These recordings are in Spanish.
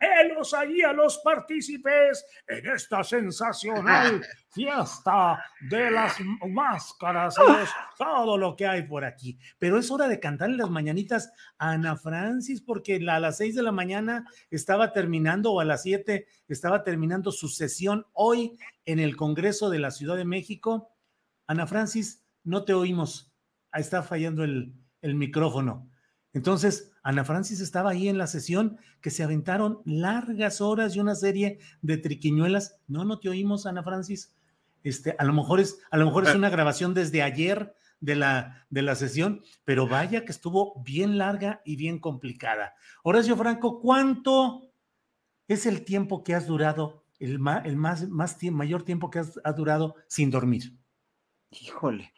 Helos allí a los partícipes en esta sensacional fiesta de las máscaras, los- todo lo que hay por aquí. Pero es hora de cantarle las mañanitas a Ana Francis, porque a las seis de la mañana estaba terminando, o a las siete estaba terminando su sesión hoy en el Congreso de la Ciudad de México. Ana Francis, no te oímos. Está fallando el, el micrófono. Entonces, Ana Francis estaba ahí en la sesión que se aventaron largas horas y una serie de triquiñuelas. No, no te oímos, Ana Francis. Este, a lo mejor es, a lo mejor es una grabación desde ayer de la, de la sesión, pero vaya que estuvo bien larga y bien complicada. Horacio Franco, ¿cuánto es el tiempo que has durado, el, ma- el más, más tie- mayor tiempo que has, has durado sin dormir? Híjole.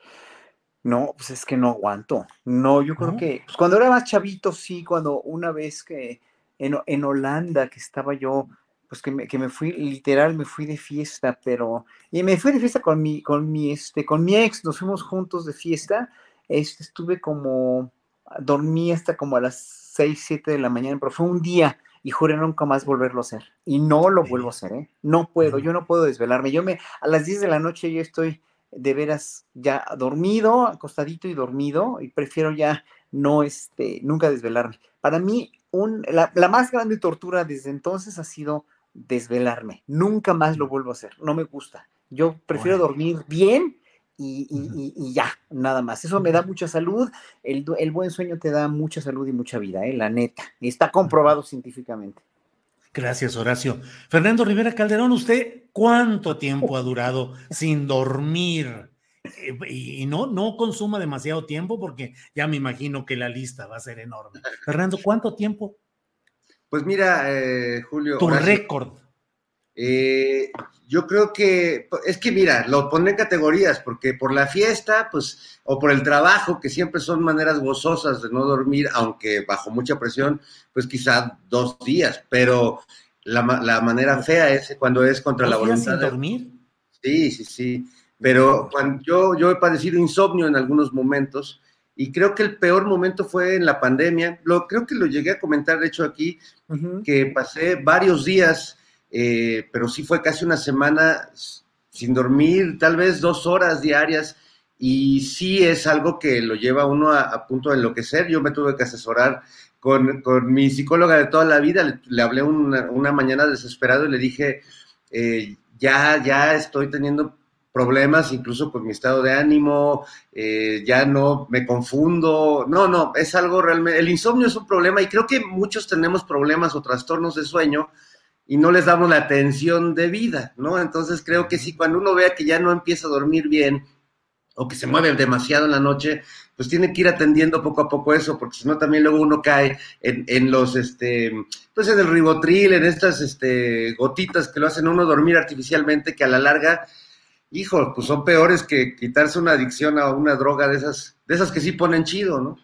No, pues es que no aguanto. No, yo creo ¿No? que pues cuando era más chavito, sí, cuando una vez que en, en Holanda, que estaba yo, pues que me, que me fui, literal, me fui de fiesta, pero, y me fui de fiesta con mi, con mi, este, con mi ex, nos fuimos juntos de fiesta, este, estuve como, dormí hasta como a las 6, 7 de la mañana, pero fue un día y juré nunca más volverlo a hacer. Y no lo vuelvo a hacer, ¿eh? No puedo, yo no puedo desvelarme. Yo me, a las 10 de la noche yo estoy de veras ya dormido, acostadito y dormido, y prefiero ya no, este, nunca desvelarme. Para mí, un, la, la más grande tortura desde entonces ha sido desvelarme. Nunca más lo vuelvo a hacer. No me gusta. Yo prefiero dormir bien y, y- y- y ya, nada más. Eso me da mucha salud. El, el buen sueño te da mucha salud y mucha vida, ¿eh? la neta. Está comprobado científicamente. Gracias, Horacio. Fernando Rivera Calderón, ¿usted cuánto tiempo ha durado sin dormir? Eh, Y y no, no consuma demasiado tiempo porque ya me imagino que la lista va a ser enorme. Fernando, ¿cuánto tiempo? Pues mira, eh, Julio. Tu Horacio, récord. Eh, yo creo que, es que mira, lo pone en categorías, porque por la fiesta, pues, o por el trabajo, que siempre son maneras gozosas de no dormir, aunque bajo mucha presión, pues quizá dos días, pero la, la manera fea es cuando es contra la ¿Dos días voluntad sin de, dormir? Sí, sí, sí. Pero cuando yo, yo he padecido insomnio en algunos momentos y creo que el peor momento fue en la pandemia. Lo, creo que lo llegué a comentar, de hecho, aquí, Ujú. que pasé varios días, eh, pero sí fue casi una semana sin dormir, tal vez dos horas diarias. Y sí es algo que lo lleva uno a, punto de enloquecer. Yo me tuve que asesorar con, con mi psicóloga de toda la vida. Le, le hablé una, una mañana desesperado y le dije, eh, ya, ya estoy teniendo problemas incluso con mi estado de ánimo, eh, ya no me confundo, no, no, es algo realmente, el insomnio es un problema y creo que muchos tenemos problemas o trastornos de sueño y no les damos la atención debida, ¿no? Entonces creo que sí, cuando uno vea que ya no empieza a dormir bien o que se mueve demasiado en la noche, pues tiene que ir atendiendo poco a poco eso, porque si no también luego uno cae en, en los, este, pues en el ribotril, en estas, este, gotitas que lo hacen uno dormir artificialmente, que a la larga, hijo, pues son peores que quitarse una adicción a una droga de esas, de esas que sí ponen chido, ¿no?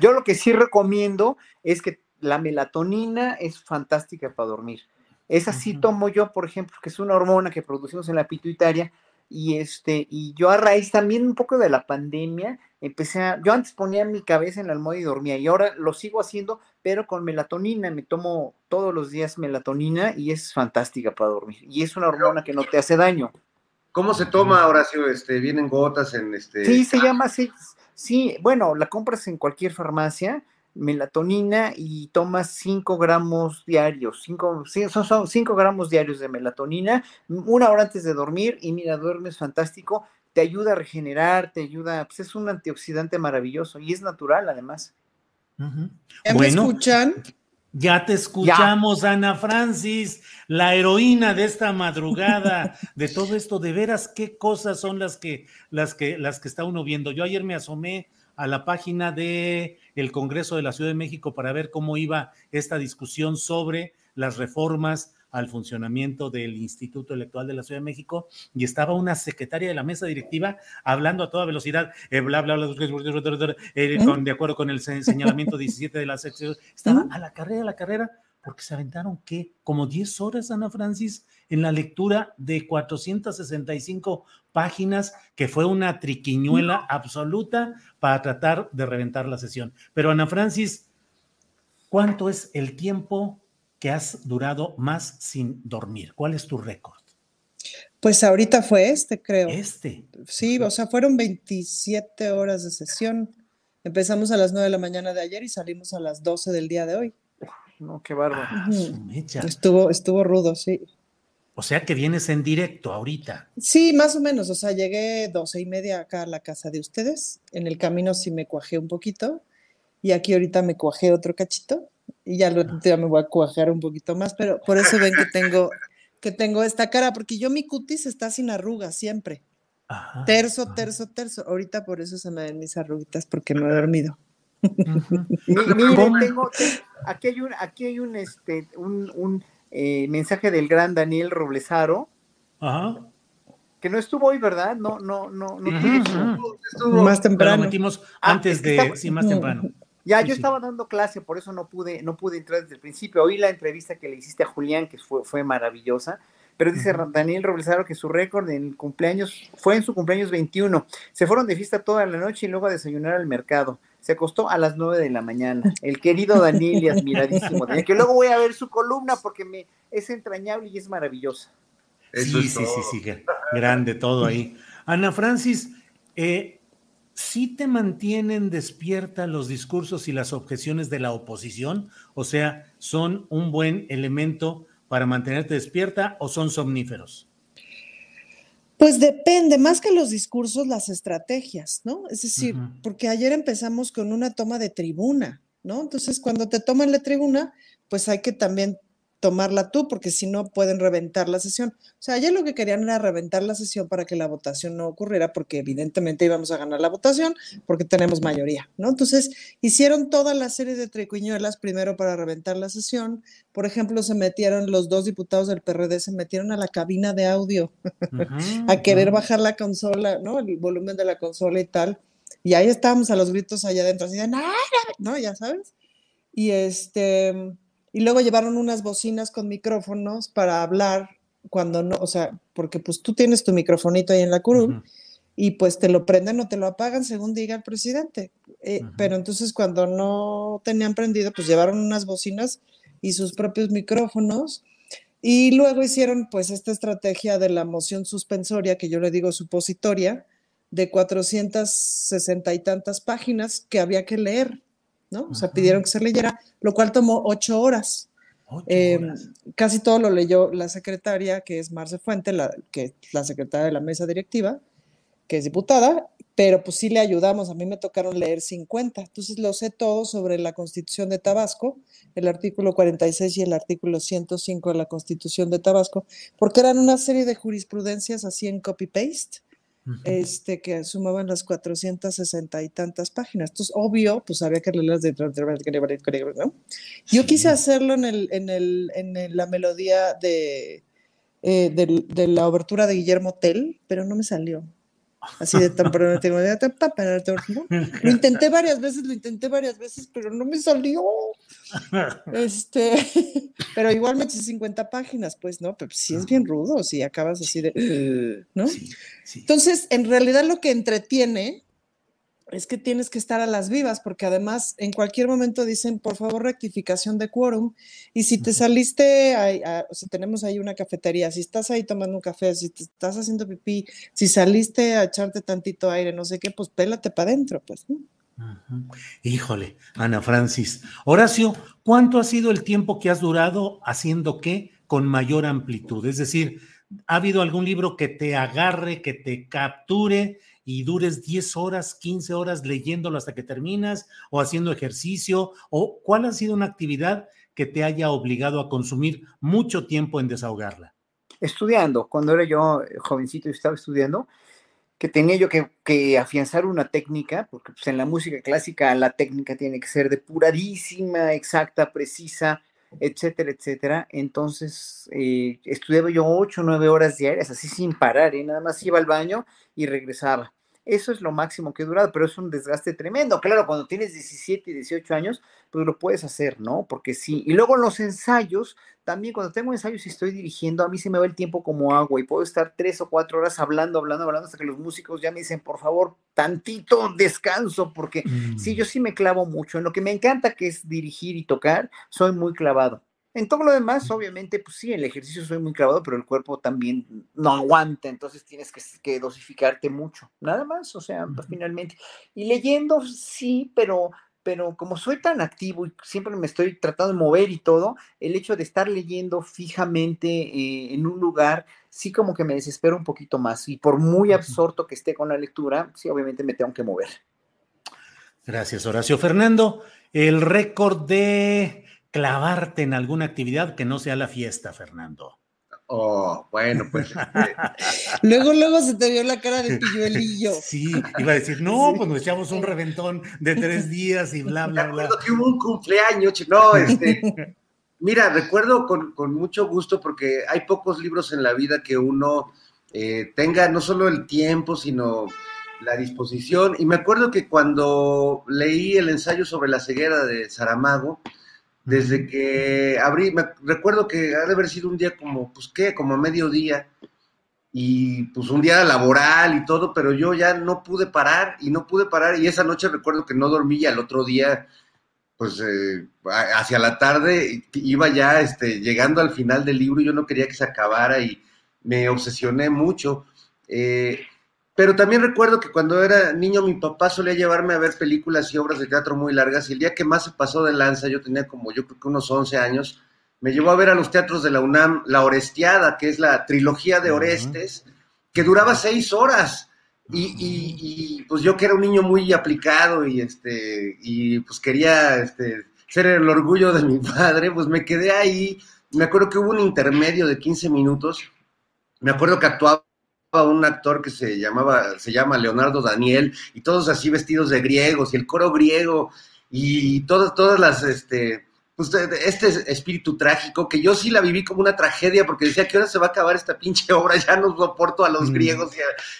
Yo lo que sí recomiendo es que la melatonina es fantástica para dormir. Esa sí tomo yo, por ejemplo, que es una hormona que producimos en la pituitaria Y este, y yo a raíz también un poco de la pandemia, empecé a, yo antes ponía mi cabeza en la almohada y dormía, y ahora lo sigo haciendo, pero con melatonina, me tomo todos los días melatonina y es fantástica para dormir. Y es una hormona que no te hace daño. ¿Cómo se toma, Horacio? Este, ¿Vienen gotas en este...? Sí, se llama así. Sí, bueno, la compras en cualquier farmacia, melatonina y tomas 5 gramos diarios, 5 son 5 gramos diarios de melatonina, una hora antes de dormir y mira, duermes fantástico, te ayuda a regenerar, te ayuda, pues es un antioxidante maravilloso y es natural además. ¿Ya me escuchan? Ya te escuchamos, Ana Francis, la heroína de esta madrugada, de todo esto, de veras qué cosas son las que, las que, las que está uno viendo. Yo ayer me asomé a la página de el Congreso de la Ciudad de México para ver cómo iba esta discusión sobre las reformas al funcionamiento del Instituto Electoral de la Ciudad de México y estaba una secretaria de la mesa directiva hablando a toda velocidad, eh, bla, bla, bla, eh, con, de acuerdo con el señalamiento 17 de la sección. Estaba a la carrera, a la carrera, porque se aventaron, ¿qué? Como 10 horas, Ana Francis, en la lectura de 465 páginas, que fue una triquiñuela absoluta para tratar de reventar la sesión. Pero Ana Francis, ¿cuánto es el tiempo que has durado más sin dormir? ¿Cuál es tu récord? Pues ahorita fue este, creo. Este. Sí, o sea, fueron 27 horas de sesión. Empezamos a las 9 de la mañana de ayer y salimos a las 12 del día de hoy. No, qué bárbaro. Ah, estuvo, estuvo rudo, sí. O sea que vienes en directo ahorita. Sí, más o menos. O sea, llegué 12 y media acá a la casa de ustedes. En el camino sí me cuajé un poquito. Y aquí ahorita me cuajé otro cachito y ya, lo, ya me voy a cuajar un poquito más, pero por eso ven que tengo, que tengo esta cara, porque yo mi cutis está sin arrugas siempre. terzo, terzo, terzo. Ahorita por eso se me ven mis arruguitas porque no he dormido. Miren, tengo, aquí hay un, aquí hay un, este, un, un eh, mensaje del gran Daniel Roblesaro. Ajá. Que no estuvo hoy, ¿verdad? No, no, no, no. estuvo, más temprano. Metimos ah, antes de, sí, más temprano. Ya, yo estaba dando clase, por eso no pude, no pude entrar desde el principio. Oí la entrevista que le hiciste a Julián, que fue, fue maravillosa. Pero dice Daniel Roblesaro que su récord en cumpleaños fue en su cumpleaños 21. Se fueron de fiesta toda la noche y luego a desayunar al mercado. Se acostó a las 9 de la mañana. El querido Daniel y admiradísimo Daniel, que luego voy a ver su columna porque me es entrañable y es maravillosa. sí, sí, sí, sí, grande todo ahí. Ana Francis, eh, sí te mantienen despierta los discursos y las objeciones de la oposición? O sea, ¿son un buen elemento para mantenerte despierta o son somníferos? Pues depende, más que los discursos, las estrategias, ¿no? Es decir, porque ayer empezamos con una toma de tribuna, ¿no? Entonces, cuando te toman la tribuna, pues hay que también tomarla tú, porque si no pueden reventar la sesión. O sea, ayer lo que querían era reventar la sesión para que la votación no ocurriera, porque evidentemente íbamos a ganar la votación, porque tenemos mayoría, ¿no? Entonces, hicieron toda la serie de tricuñuelas primero para reventar la sesión. Por ejemplo, se metieron los dos diputados del PRD, se metieron a la cabina de audio a querer bajar la consola, ¿no? El volumen de la consola y tal. Y ahí estábamos a los gritos allá adentro, así de, no, ya sabes. Y este y luego llevaron unas bocinas con micrófonos para hablar cuando no, o sea, porque pues tú tienes tu microfonito ahí en la curul y pues te lo prenden o te lo apagan según diga el presidente. Eh, pero entonces cuando no tenían prendido, pues llevaron unas bocinas y sus propios micrófonos. Y luego hicieron pues esta estrategia de la moción suspensoria, que yo le digo supositoria, de 460 y tantas páginas que había que leer. ¿No? O sea, pidieron que se leyera, lo cual tomó ocho horas. Eh, casi todo lo leyó la secretaria, que es Marce Fuente, la, que es la secretaria de la mesa directiva, que es diputada, pero pues sí le ayudamos. A mí me tocaron leer 50, entonces lo sé todo sobre la constitución de Tabasco, el artículo 46 y el artículo 105 de la constitución de Tabasco, porque eran una serie de jurisprudencias así en copy-paste este, que sumaban las 460 y tantas páginas. Entonces, obvio, pues había que leerlas de... ¿no? Yo quise hacerlo en, el, en, el, en la melodía de, eh, de, de, la obertura de Guillermo Tell, pero no me salió. Así de tan Lo intenté varias veces, lo intenté varias veces, pero no me salió. Este, pero igual me eché 50 páginas, pues, ¿no? Pero sí es bien rudo, si acabas así de, ¿no? Entonces, en realidad lo que entretiene es que tienes que estar a las vivas, porque además en cualquier momento dicen, por favor, rectificación de quórum. Y si te saliste, o sea, tenemos ahí una cafetería, si estás ahí tomando un café, si te estás haciendo pipí, si saliste a echarte tantito aire, no sé qué, pues pélate para adentro, pues. Híjole, Ana Francis. Horacio, ¿cuánto ha sido el tiempo que has durado haciendo qué con mayor amplitud? Es decir, ¿ha habido algún libro que te agarre, que te capture? Y dures 10 horas, 15 horas leyéndolo hasta que terminas o haciendo ejercicio? ¿O cuál ha sido una actividad que te haya obligado a consumir mucho tiempo en desahogarla? Estudiando, cuando era yo jovencito y estaba estudiando, que tenía yo que, afianzar una técnica, porque pues, en la música clásica la técnica tiene que ser depuradísima, exacta, precisa, etcétera, etcétera. Entonces, eh, estudiaba yo ocho nueve horas diarias, así sin parar, y nada más iba al baño y regresaba. Eso es lo máximo que he durado, pero es un desgaste tremendo. Claro, cuando tienes 17 y 18 años, pues lo puedes hacer, ¿no? Porque sí. Y luego los ensayos, también cuando tengo ensayos y estoy dirigiendo, a mí se me va el tiempo como agua y puedo estar tres o cuatro horas hablando, hablando, hablando, hasta que los músicos ya me dicen, por favor, tantito descanso, porque sí, yo mm. sí me clavo mucho. En lo que me encanta, que es dirigir y tocar, soy muy clavado. En todo lo demás, obviamente, pues sí, el ejercicio soy muy clavado, pero el cuerpo también no aguanta, entonces tienes que, dosificarte mucho, nada más, o sea, pues, finalmente. Y leyendo, sí, pero, pero como soy tan activo y siempre me estoy tratando de mover y todo, el hecho de estar leyendo fijamente eh, en un lugar, sí como que me desespero un poquito más. Y por muy absorto que esté con la lectura, sí, obviamente me tengo que mover. Gracias, Horacio. Fernando, el récord de clavarte en alguna actividad que no sea la fiesta, Fernando. Oh, bueno, pues. Este, luego, luego se te vio la cara de pilluelillo. Sí, iba a decir, no, pues nos echamos un reventón de tres días y bla, bla, bla. que hubo un cumpleaños, no, este. mira, recuerdo con, mucho gusto porque hay pocos libros en la vida que uno eh, tenga no solo el tiempo, sino la disposición. Y me acuerdo que cuando leí el ensayo sobre la ceguera de Saramago, desde que abrí, me recuerdo que ha de haber sido un día como, pues qué, como a mediodía, y pues un día laboral y todo, pero yo ya no pude parar y no pude parar, y esa noche recuerdo que no dormí y al otro día, pues eh, hacia la tarde iba ya este, llegando al final del libro, y yo no quería que se acabara y me obsesioné mucho. Eh, pero también recuerdo que cuando era niño mi papá solía llevarme a ver películas y obras de teatro muy largas y el día que más se pasó de lanza, yo tenía como yo creo que unos 11 años, me llevó a ver a los teatros de la UNAM La Orestiada, que es la trilogía de Orestes, que duraba seis horas. Y, pues yo que era un niño muy aplicado y este y pues quería este, ser el orgullo de mi padre, pues me quedé ahí. Me acuerdo que hubo un intermedio de 15 minutos. Me acuerdo que actuaba un actor que se llamaba, se llama Leonardo Daniel, y todos así vestidos de griegos, y el coro griego, y todas, todas las, este, pues, este espíritu trágico, que yo sí la viví como una tragedia, porque decía, que hora se va a acabar esta pinche obra? Ya no soporto a los mm. griegos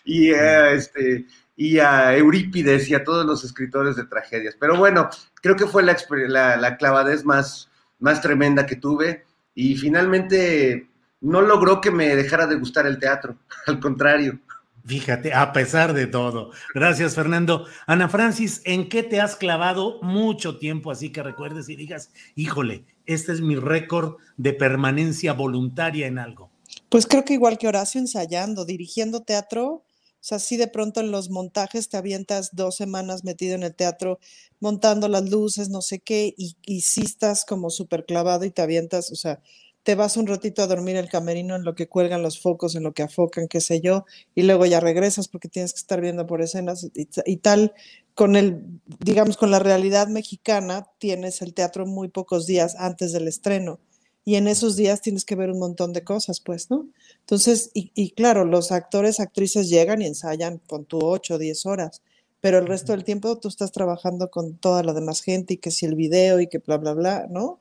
y a, este, y a Eurípides y a todos los escritores de tragedias. Pero bueno, creo que fue la, la, la clavadez más, más tremenda que tuve, y finalmente no logró que me dejara de gustar el teatro, al contrario. Fíjate, a pesar de todo. Gracias, Fernando. Ana Francis, ¿en qué te has clavado mucho tiempo así que recuerdes y digas, híjole, este es mi récord de permanencia voluntaria en algo? Pues creo que igual que Horacio, ensayando, dirigiendo teatro, o sea, sí de pronto en los montajes te avientas dos semanas metido en el teatro, montando las luces, no sé qué, y, y sí estás como súper clavado y te avientas, o sea, te vas un ratito a dormir el camerino en lo que cuelgan los focos, en lo que afocan, qué sé yo, y luego ya regresas porque tienes que estar viendo por escenas y, tal. Con el, digamos, con la realidad mexicana, tienes el teatro muy pocos días antes del estreno. Y en esos días tienes que ver un montón de cosas, pues, ¿no? Entonces, y, claro, los actores, actrices llegan y ensayan con tu 8 o 10 horas, pero el resto del tiempo tú estás trabajando con toda la demás gente y que si el video y que bla, bla, bla, ¿no?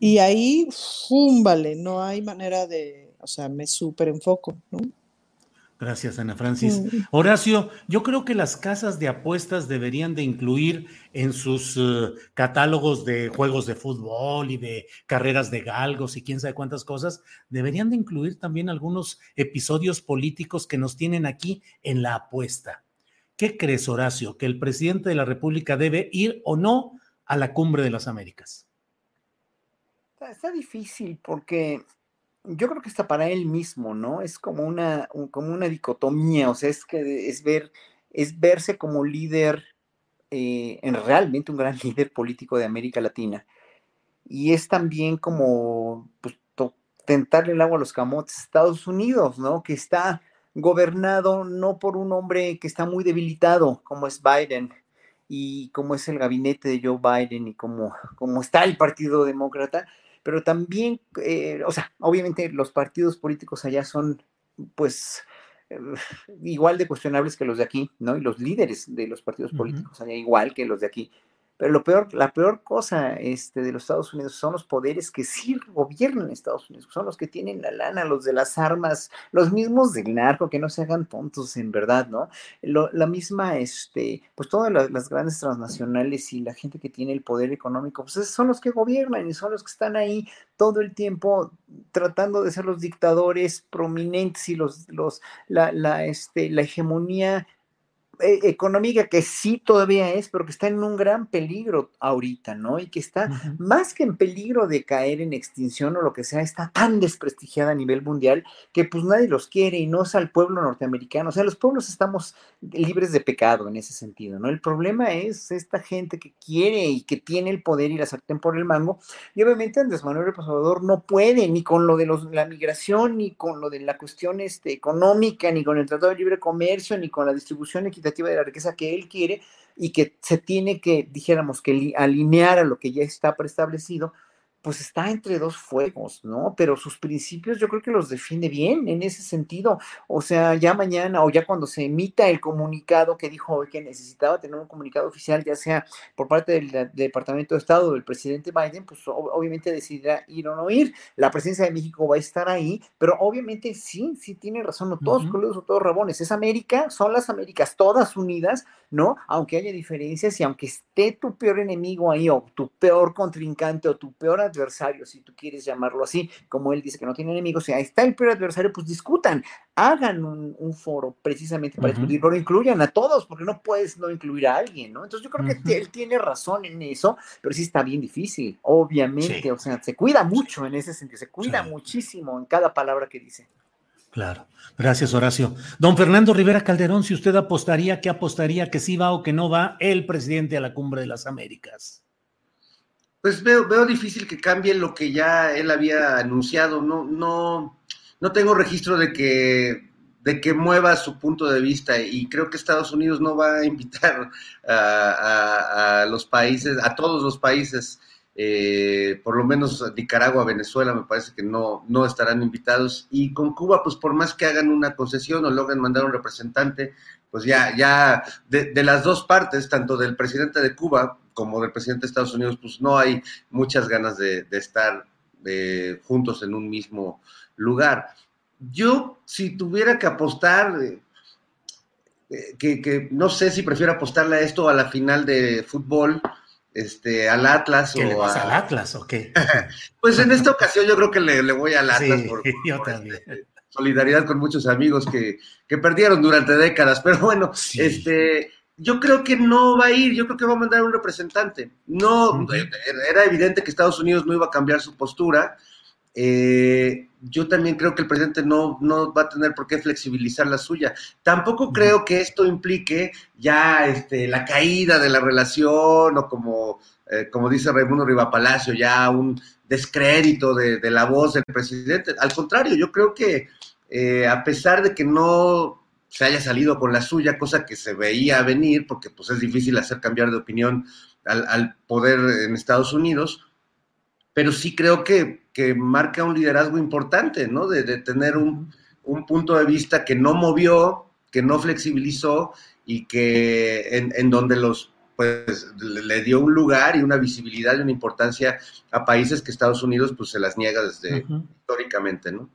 Y ahí, ¡fum! Vale, no hay manera de, o sea, me súper enfoco, ¿no? Gracias, Ana Francis. Mm. Horacio, yo creo que las casas de apuestas deberían de incluir en sus eh, catálogos de juegos de fútbol y de carreras de galgos y quién sabe cuántas cosas, deberían de incluir también algunos episodios políticos que nos tienen aquí en la apuesta. ¿Qué crees, Horacio, que el presidente de la República debe ir o no a la cumbre de las Américas? Está, difícil porque yo creo que está para él mismo, ¿no? Es como una, como una dicotomía, o sea, es que es ver, es verse como líder, eh, en realmente un gran líder político de América Latina. Y es también como pues, tentarle el agua a los camotes Estados Unidos, ¿no? Que está gobernado no por un hombre que está muy debilitado, como es Biden, y como es el gabinete de Joe Biden y como, como está el Partido Demócrata, pero también, eh, o sea, obviamente los partidos políticos allá son, pues, eh, igual de cuestionables que los de aquí, ¿no? Y los líderes de los partidos políticos allá igual que los de aquí. Pero lo peor, la peor cosa este, de los Estados Unidos son los poderes que sí gobiernan Estados Unidos, son los que tienen la lana, los de las armas, los mismos del narco, que no se hagan tontos en verdad, ¿no? la misma, este, pues todas las, grandes transnacionales y la gente que tiene el poder económico, pues son los que gobiernan y son los que están ahí todo el tiempo tratando de ser los dictadores prominentes y los, los, la, la, este, la hegemonía eh, económica que sí todavía es, pero que está en un gran peligro ahorita, ¿no? Y que está más que en peligro de caer en extinción o lo que sea, está tan desprestigiada a nivel mundial que pues nadie los quiere y no es al pueblo norteamericano. O sea, los pueblos estamos libres de pecado en ese sentido, ¿no? El problema es esta gente que quiere y que tiene el poder y la sartén por el mango. Y obviamente Andrés Manuel López Obrador no puede ni con lo de los, la migración, ni con lo de la cuestión este, económica, ni con el Tratado de Libre Comercio, ni con la distribución equitativa de la riqueza que él quiere y que se tiene que, dijéramos, que alinear a lo que ya está preestablecido, pues está entre dos fuegos, ¿no? Pero sus principios yo creo que los defiende bien en ese sentido. O sea, ya mañana o ya cuando se emita el comunicado que dijo hoy que necesitaba tener un comunicado oficial, ya sea por parte del, Departamento de Estado o del presidente Biden, pues obviamente decidirá ir o no ir. La presencia de México va a estar ahí, pero obviamente sí, sí tiene razón, no todos uh o todos rabones. Es América, son las Américas todas unidas, ¿no? Aunque haya diferencias y aunque esté tu peor enemigo ahí o tu peor contrincante o tu peor adversario, si tú quieres llamarlo así, como él dice que no tiene enemigos, y ahí está el peor adversario, pues discutan, hagan un, foro precisamente para discutir, pero incluyan a todos, porque no puedes no incluir a alguien, ¿no? Entonces yo creo que él tiene razón en eso, pero sí está bien difícil, obviamente, o sea, se cuida mucho en ese sentido, se cuida muchísimo en cada palabra que dice. Claro. Gracias, Horacio. Don Fernando Rivera Calderón, si usted apostaría, ¿qué apostaría que sí va o que no va el presidente a la cumbre de las Américas? Pues veo, veo difícil que cambie lo que ya él había anunciado. No, no, no tengo registro de que, de que mueva su punto de vista y creo que Estados Unidos no va a invitar a, a los países, a todos los países eh, por lo menos Nicaragua, Venezuela, me parece que no, no estarán invitados. Y con Cuba, pues por más que hagan una concesión o logren mandar un representante, pues ya, ya de, las dos partes, tanto del presidente de Cuba como del presidente de Estados Unidos, pues no hay muchas ganas de, estar eh, juntos en un mismo lugar. Yo, si tuviera que apostar, eh, que, que, no sé si prefiero apostarle a esto a la final de fútbol, este, al Atlas o al Atlas o qué? pues en esta ocasión yo creo que le, voy al Atlas por, este, solidaridad con muchos amigos que, perdieron durante décadas, pero bueno, este yo creo que no va a ir, yo creo que va a mandar un representante. No, era evidente que Estados Unidos no iba a cambiar su postura. Eh, yo también creo que el presidente no, no va a tener por qué flexibilizar la suya. Tampoco creo que esto implique ya este, la caída de la relación o como, eh, como dice Raimundo Palacio, ya un descrédito de, la voz del presidente. Al contrario, yo creo que eh, a pesar de que no se haya salido con la suya, cosa que se veía venir, porque pues es difícil hacer cambiar de opinión al, al poder en Estados Unidos, pero sí creo que, marca un liderazgo importante, ¿no? De, tener un, punto de vista que no movió, que no flexibilizó y que en, donde los pues le dio un lugar y una visibilidad y una importancia a países que Estados Unidos pues se las niega desde históricamente, ¿no?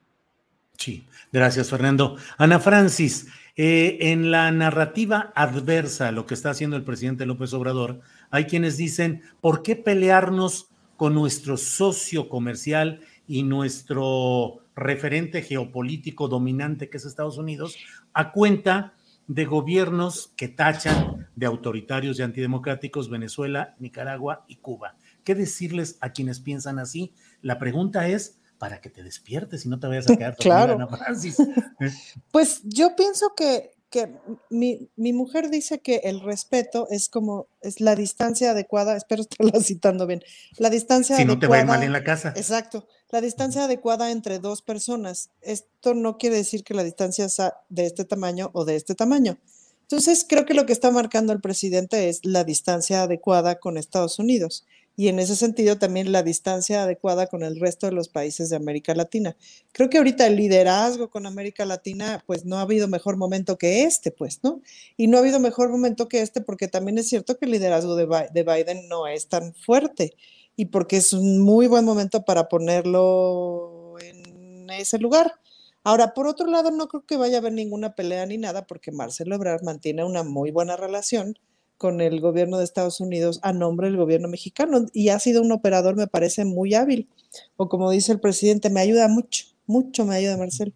Sí, gracias Fernando. Ana Francis, eh, en la narrativa adversa lo que está haciendo el presidente López Obrador, hay quienes dicen, ¿por qué pelearnos con nuestro socio comercial y nuestro referente geopolítico dominante que es Estados Unidos a cuenta de gobiernos que tachan de autoritarios y antidemocráticos Venezuela, Nicaragua y Cuba? ¿Qué decirles a quienes piensan así? La pregunta es, para que te despiertes y no te vayas a quedar claro. Ana Francis. Pues yo pienso que, que mi, mi, mujer dice que el respeto es como, es la distancia adecuada, espero estarla citando bien, la distancia si adecuada. no te va a ir mal en la casa. Exacto, la distancia adecuada entre dos personas. Esto no quiere decir que la distancia sea de este tamaño o de este tamaño. Entonces, creo que lo que está marcando el presidente es la distancia adecuada con Estados Unidos y en ese sentido también la distancia adecuada con el resto de los países de América Latina. Creo que ahorita el liderazgo con América Latina, pues no ha habido mejor momento que este, pues, ¿no? Y no ha habido mejor momento que este porque también es cierto que el liderazgo de, Biden no es tan fuerte y porque es un muy buen momento para ponerlo en ese lugar. Ahora, por otro lado, no creo que vaya a haber ninguna pelea ni nada porque Marcelo Ebrard mantiene una muy buena relación con el gobierno de Estados Unidos a nombre del gobierno mexicano y ha sido un operador, me parece, muy hábil. O como dice el presidente, me ayuda mucho, mucho me ayuda Marcelo.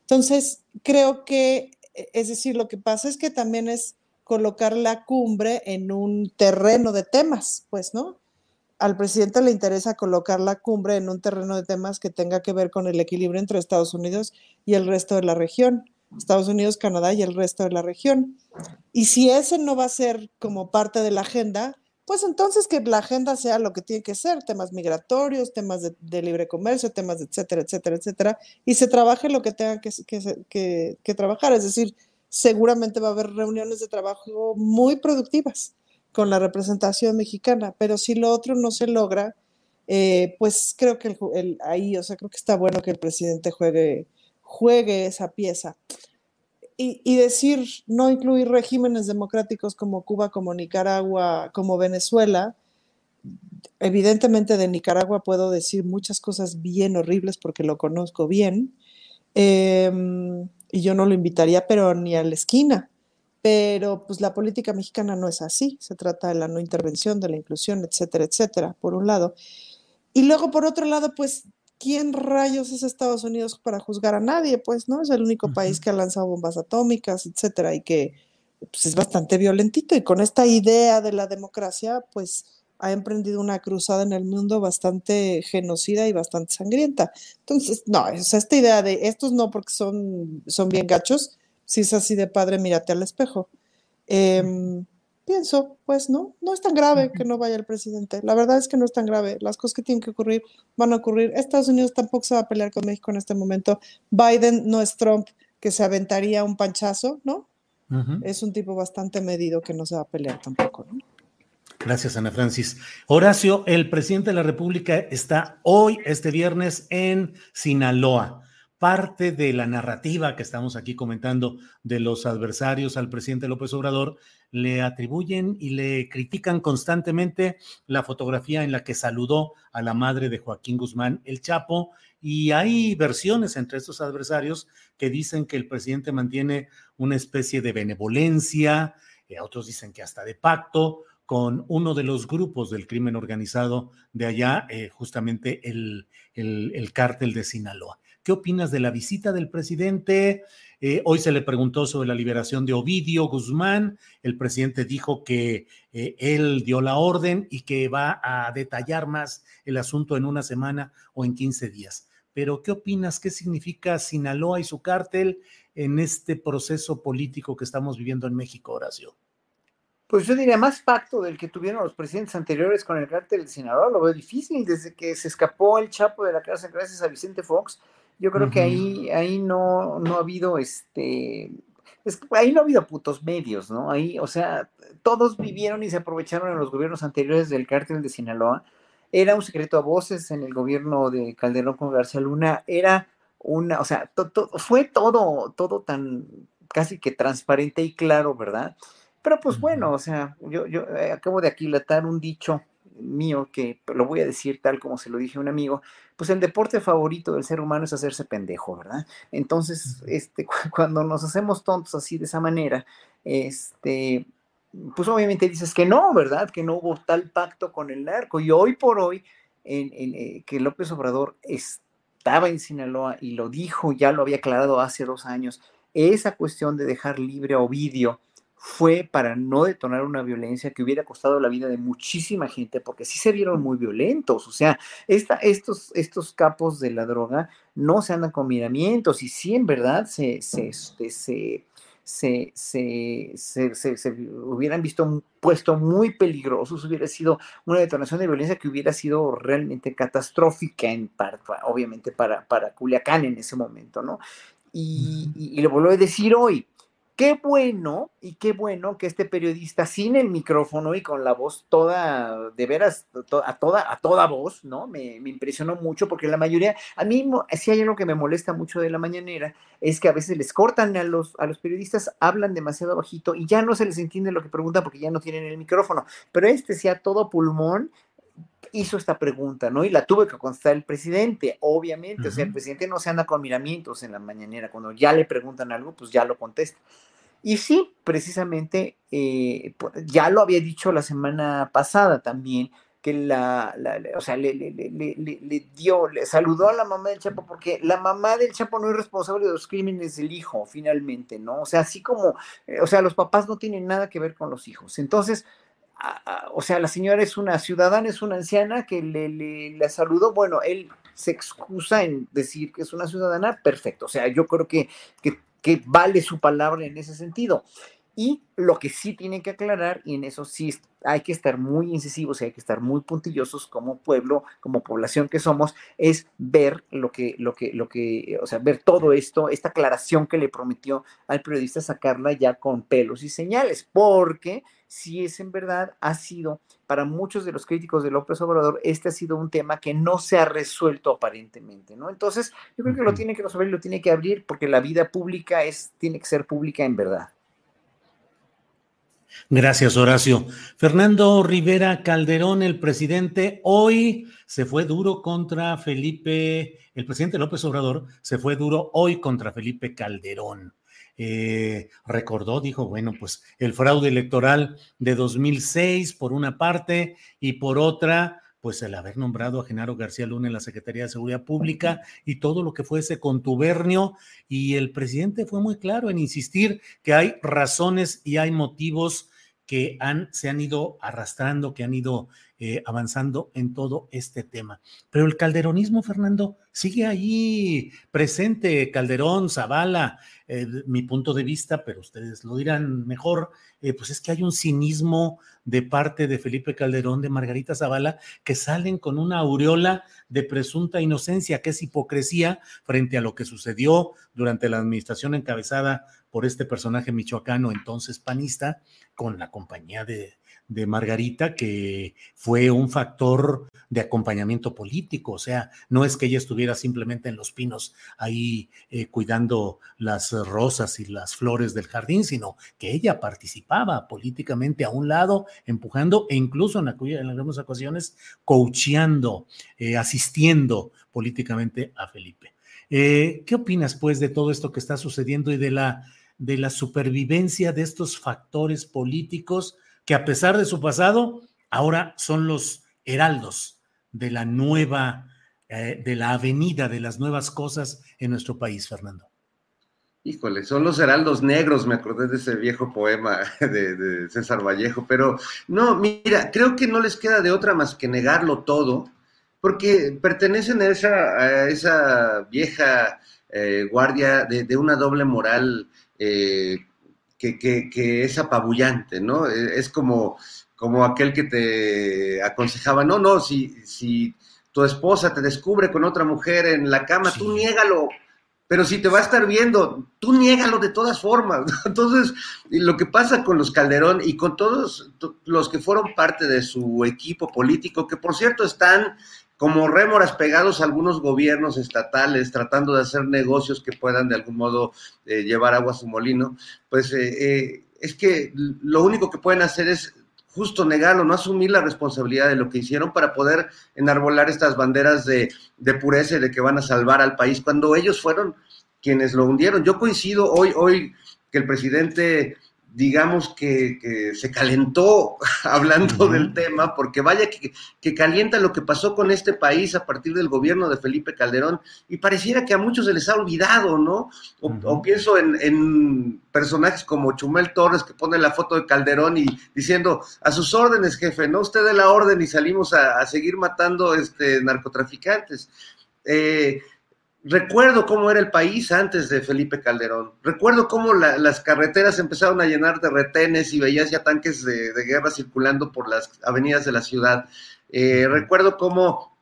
Entonces, creo que, e, es decir, lo que pasa es que también es colocar la cumbre en un terreno de temas, pues, ¿no? Al presidente le interesa colocar la cumbre en un terreno de temas que tenga que ver con el equilibrio entre Estados Unidos y el resto de la región. Estados Unidos, Canadá y el resto de la región. Y si ese no va a ser como parte de la agenda, pues entonces que la agenda sea lo que tiene que ser, temas migratorios, temas de, libre comercio, temas de etcétera, etcétera, etcétera, y se trabaje lo que tenga que, que, que, trabajar. Es decir, seguramente va a haber reuniones de trabajo muy productivas con la representación mexicana, pero si lo otro no se logra, eh, pues creo que ahí, o sea, creo que está bueno que el presidente juegue juegue esa pieza. Y, decir no incluir regímenes democráticos como Cuba, como Nicaragua, como Venezuela, evidentemente de Nicaragua puedo decir muchas cosas bien horribles porque lo conozco bien, em, y yo no lo invitaría, pero ni a la esquina. Pero pues la política mexicana no es así, se trata de la no intervención, de la inclusión, etcétera, etcétera, por un lado. Y luego, por otro lado, pues ¿quién rayos es Estados Unidos para juzgar a nadie? Pues, ¿no? Es el único país que ha lanzado bombas atómicas, etcétera, y que pues, es bastante violentito. Y con esta idea de la democracia, pues ha emprendido una cruzada en el mundo bastante genocida y bastante sangrienta. Entonces, no, o sea, esta idea de estos no porque son, son bien gachos, si es así de padre, mírate al espejo. Eh, pienso, pues no, no es tan grave que no vaya el presidente. La verdad es que no es tan grave. Las cosas que tienen que ocurrir van a ocurrir. Estados Unidos tampoco se va a pelear con México en este momento. Biden no es Trump que se aventaría un panchazo, ¿no? Es un tipo bastante medido que no se va a pelear tampoco, ¿no? Gracias, Ana Francis. Horacio, el presidente de la República está hoy, este viernes, en Sinaloa parte de la narrativa que estamos aquí comentando de los adversarios al presidente López Obrador, le atribuyen y le critican constantemente la fotografía en la que saludó a la madre de Joaquín Guzmán, el Chapo, y hay versiones entre estos adversarios que dicen que el presidente mantiene una especie de benevolencia, eh, otros dicen que hasta de pacto con uno de los grupos del crimen organizado de allá, eh, justamente el, el, el cártel de Sinaloa. ¿Qué opinas de la visita del presidente? Eh, hoy se le preguntó sobre la liberación de Ovidio Guzmán. El presidente dijo que eh, él dio la orden y que va a detallar más el asunto en una semana o en 15 días. Pero, ¿qué opinas? ¿Qué significa Sinaloa y su cártel en este proceso político que estamos viviendo en México, Horacio? Pues yo diría más pacto del que tuvieron los presidentes anteriores con el cártel de Sinaloa. Lo veo difícil desde que se escapó el Chapo de la cárcel gracias a Vicente Fox yo creo que ahí, ahí no, no ha habido este. Es, ahí no ha habido putos medios, ¿no? Ahí, o sea, todos vivieron y se aprovecharon en los gobiernos anteriores del cártel de Sinaloa. Era un secreto a voces en el gobierno de Calderón con García Luna. Era una, o sea, fue todo, todo tan casi que transparente y claro, ¿verdad? Pero pues bueno, o sea, yo, yo eh, acabo de aquilatar un dicho mío que lo voy a decir tal como se lo dije a un amigo, pues el deporte favorito del ser humano es hacerse pendejo, ¿verdad? Entonces, este, cuando nos hacemos tontos así de esa manera, este, pues obviamente dices que no, ¿verdad? Que no hubo tal pacto con el narco. Y hoy por hoy, en, eh, que López Obrador estaba en Sinaloa y lo dijo, ya lo había aclarado hace dos años, esa cuestión de dejar libre a Ovidio fue para no detonar una violencia que hubiera costado la vida de muchísima gente, porque sí se vieron muy violentos. O sea, esta, estos, estos capos de la droga no se andan con miramientos y sí en verdad se, se, este, se, se, se, se, se, hubieran visto puesto muy peligrosos, hubiera sido una detonación de violencia que hubiera sido realmente catastrófica, en obviamente para, para Culiacán en ese momento, ¿no? Y, y, y, lo vuelvo a decir hoy, Qué bueno y qué bueno que este periodista sin el micrófono y con la voz toda, de veras, a toda, a toda voz, ¿no? Me, impresionó mucho porque la mayoría, a mí si hay algo que me molesta mucho de la mañanera, es que a veces les cortan a los, a los periodistas, hablan demasiado bajito y ya no se les entiende lo que preguntan porque ya no tienen el micrófono. Pero este sea todo pulmón, hizo esta pregunta, ¿no? Y la tuve que contestar el presidente, obviamente, o sea, el presidente no se anda con miramientos en la mañanera, cuando ya le preguntan algo, pues ya lo contesta. Y sí, precisamente, eh, ya lo había dicho la semana pasada también, que la, o sea, le, le, le, le, dio, le saludó a la mamá del Chapo, porque la mamá del Chapo no es responsable de los crímenes del hijo, finalmente, ¿no? O sea, así como, eh, o sea, los papás no tienen nada que ver con los hijos. Entonces, o sea, la señora es una ciudadana, es una anciana que le, le, saludó, bueno, él se excusa en decir que es una ciudadana, perfecto. O sea, yo creo que que vale su palabra en ese sentido. Y lo que sí tienen que aclarar, y en eso sí hay que estar muy incisivos y hay que estar muy puntillosos como pueblo, como población que somos, es ver lo que, lo que, lo que, o sea, ver todo esto, esta aclaración que le prometió al periodista sacarla ya con pelos y señales, porque si es en verdad ha sido para muchos de los críticos de López Obrador, este ha sido un tema que no se ha resuelto aparentemente, ¿no? Entonces, yo creo que lo tiene que resolver y lo tiene que abrir porque la vida pública es, tiene que ser pública en verdad. Gracias, Horacio. Fernando Rivera Calderón, el presidente, hoy se fue duro contra Felipe, el presidente López Obrador se fue duro hoy contra Felipe Calderón. Eh, recordó, dijo, bueno, pues el fraude electoral de 2006 por una parte y por otra, pues el haber nombrado a Genaro García Luna en la Secretaría de Seguridad Pública y todo lo que fue ese contubernio. Y el presidente fue muy claro en insistir que hay razones y hay motivos que han, se han ido arrastrando, que han ido eh, avanzando en todo este tema. Pero el calderonismo, Fernando, sigue ahí presente. Calderón, Zavala, eh, mi punto de vista, pero ustedes lo dirán mejor, eh, pues es que hay un cinismo de parte de Felipe Calderón, de Margarita Zavala, que salen con una aureola de presunta inocencia, que es hipocresía frente a lo que sucedió durante la administración encabezada por este personaje michoacano, entonces panista, con la compañía de, de Margarita, que fue un factor de acompañamiento político, o sea, no es que ella estuviera simplemente en los pinos ahí eh, cuidando las rosas y las flores del jardín, sino que ella participaba políticamente a un lado, empujando e incluso en, algunas ocasiones coacheando, eh, asistiendo políticamente a Felipe. Eh, ¿Qué opinas, pues, de todo esto que está sucediendo y de la, de la supervivencia de estos factores políticos? Que a pesar de su pasado, ahora son los heraldos de la nueva, eh, de la avenida de las nuevas cosas en nuestro país, Fernando. Híjole, son los heraldos negros, me acordé de ese viejo poema de, César Vallejo, pero no, mira, creo que no les queda de otra más que negarlo todo, porque pertenecen a esa, vieja eh, guardia de, una doble moral eh, que, es apabullante, ¿no? E, es como, como aquel que te aconsejaba, no, no, si, si tu esposa te descubre con otra mujer en la cama, tú niégalo, pero si te va a estar viendo, tú niégalo de todas formas. Entonces, lo que pasa con los Calderón y con todos los que fueron parte de su equipo político, que por cierto están como rémoras pegados a algunos gobiernos estatales tratando de hacer negocios que puedan de algún modo eh, llevar agua a su molino, pues eh, eh, es que lo único que pueden hacer es justo negarlo, no asumir la responsabilidad de lo que hicieron para poder enarbolar estas banderas de, de pureza y de que van a salvar al país, cuando ellos fueron quienes lo hundieron. Yo coincido hoy, hoy que el presidente digamos que, se calentó hablando del tema, porque vaya que, calienta lo que pasó con este país a partir del gobierno de Felipe Calderón, y pareciera que a muchos se les ha olvidado, ¿no? O, pienso en, personajes como Chumel Torres, que pone la foto de Calderón y diciendo, a sus órdenes, jefe, ¿no? Usted de la orden y salimos a, a seguir matando este, narcotraficantes. Eh, Recuerdo cómo era el país antes de Felipe Calderón. Recuerdo cómo las carreteras empezaron a llenar de retenes y veías ya tanques de, guerra circulando por las avenidas de la ciudad. Eh, recuerdo cómo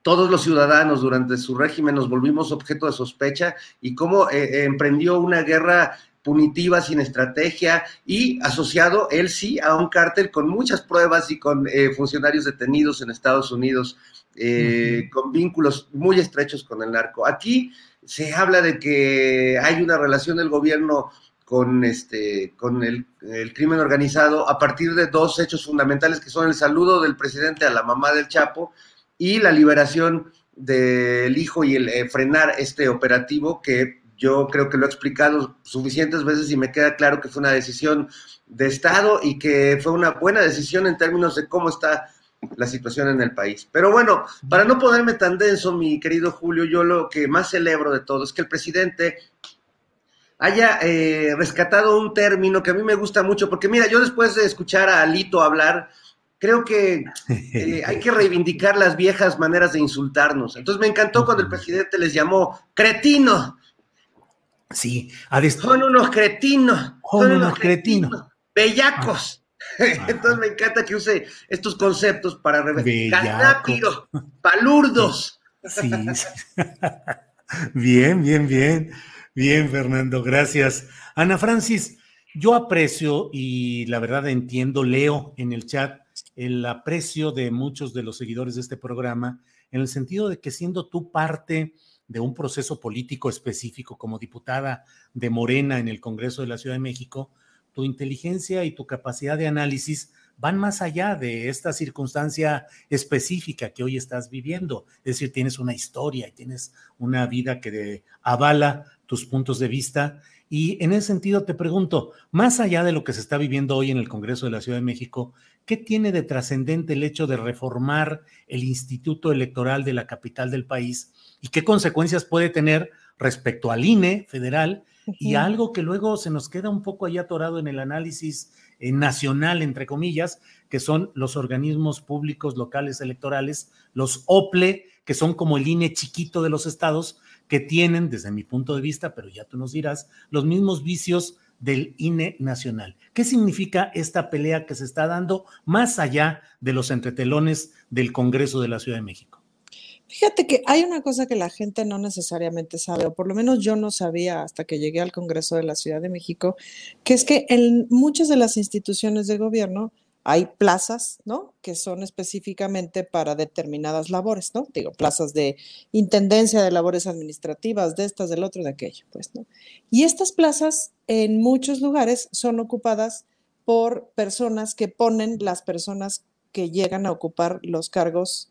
todos los ciudadanos durante su régimen nos volvimos objeto de sospecha y cómo eh, emprendió una guerra punitiva sin estrategia y asociado él sí a un cártel con muchas pruebas y con eh, funcionarios detenidos en Estados Unidos. Eh, con vínculos muy estrechos con el narco. Aquí se habla de que hay una relación del gobierno con, este, con el, crimen organizado a partir de dos hechos fundamentales que son el saludo del presidente a la mamá del Chapo y la liberación del hijo y el eh, frenar este operativo que yo creo que lo he explicado suficientes veces y me queda claro que fue una decisión de Estado y que fue una buena decisión en términos de cómo está la situación en el país. Pero bueno, para no ponerme tan denso, mi querido Julio, yo lo que más celebro de todo es que el presidente haya eh, rescatado un término que a mí me gusta mucho, porque mira, yo después de escuchar a Alito hablar, creo que eh, hay que reivindicar las viejas maneras de insultarnos. Entonces me encantó cuando el presidente les llamó cretino. Sí, son unos cretinos. Son, unos cretinos. Bellacos. Entonces me encanta que use estos conceptos para Canátiro, palurdos. Sí, Bien, bien, bien. Bien, Fernando, gracias. Ana Francis, yo aprecio y la verdad entiendo, leo en el chat el aprecio de muchos de los seguidores de este programa, en el sentido de que siendo tú parte de un proceso político específico como diputada de Morena en el Congreso de la Ciudad de México, tu inteligencia y tu capacidad de análisis van más allá de esta circunstancia específica que hoy estás viviendo. Es decir, tienes una historia y tienes una vida que avala tus puntos de vista. Y en ese sentido te pregunto, más allá de lo que se está viviendo hoy en el Congreso de la Ciudad de México, ¿qué tiene de trascendente el hecho de reformar el Instituto Electoral de la capital del país y qué consecuencias puede tener respecto al INE federal y algo que luego se nos queda un poco ahí atorado en el análisis eh, nacional, entre comillas, que son los organismos públicos locales electorales, los OPLE, que son como el INE chiquito de los estados, que tienen, desde mi punto de vista, pero ya tú nos dirás, los mismos vicios del INE nacional. ¿Qué significa esta pelea que se está dando más allá de los entretelones del Congreso de la Ciudad de México? Fíjate que hay una cosa que la gente no necesariamente sabe, o por lo menos yo no sabía hasta que llegué al Congreso de la Ciudad de México, que es que en muchas de las instituciones de gobierno hay plazas, ¿no? Que son específicamente para determinadas labores, ¿no? Digo, plazas de intendencia de labores administrativas, de estas, del otro, de aquello, pues, ¿no? Y estas plazas en muchos lugares son ocupadas por personas que ponen las personas que llegan a ocupar los cargos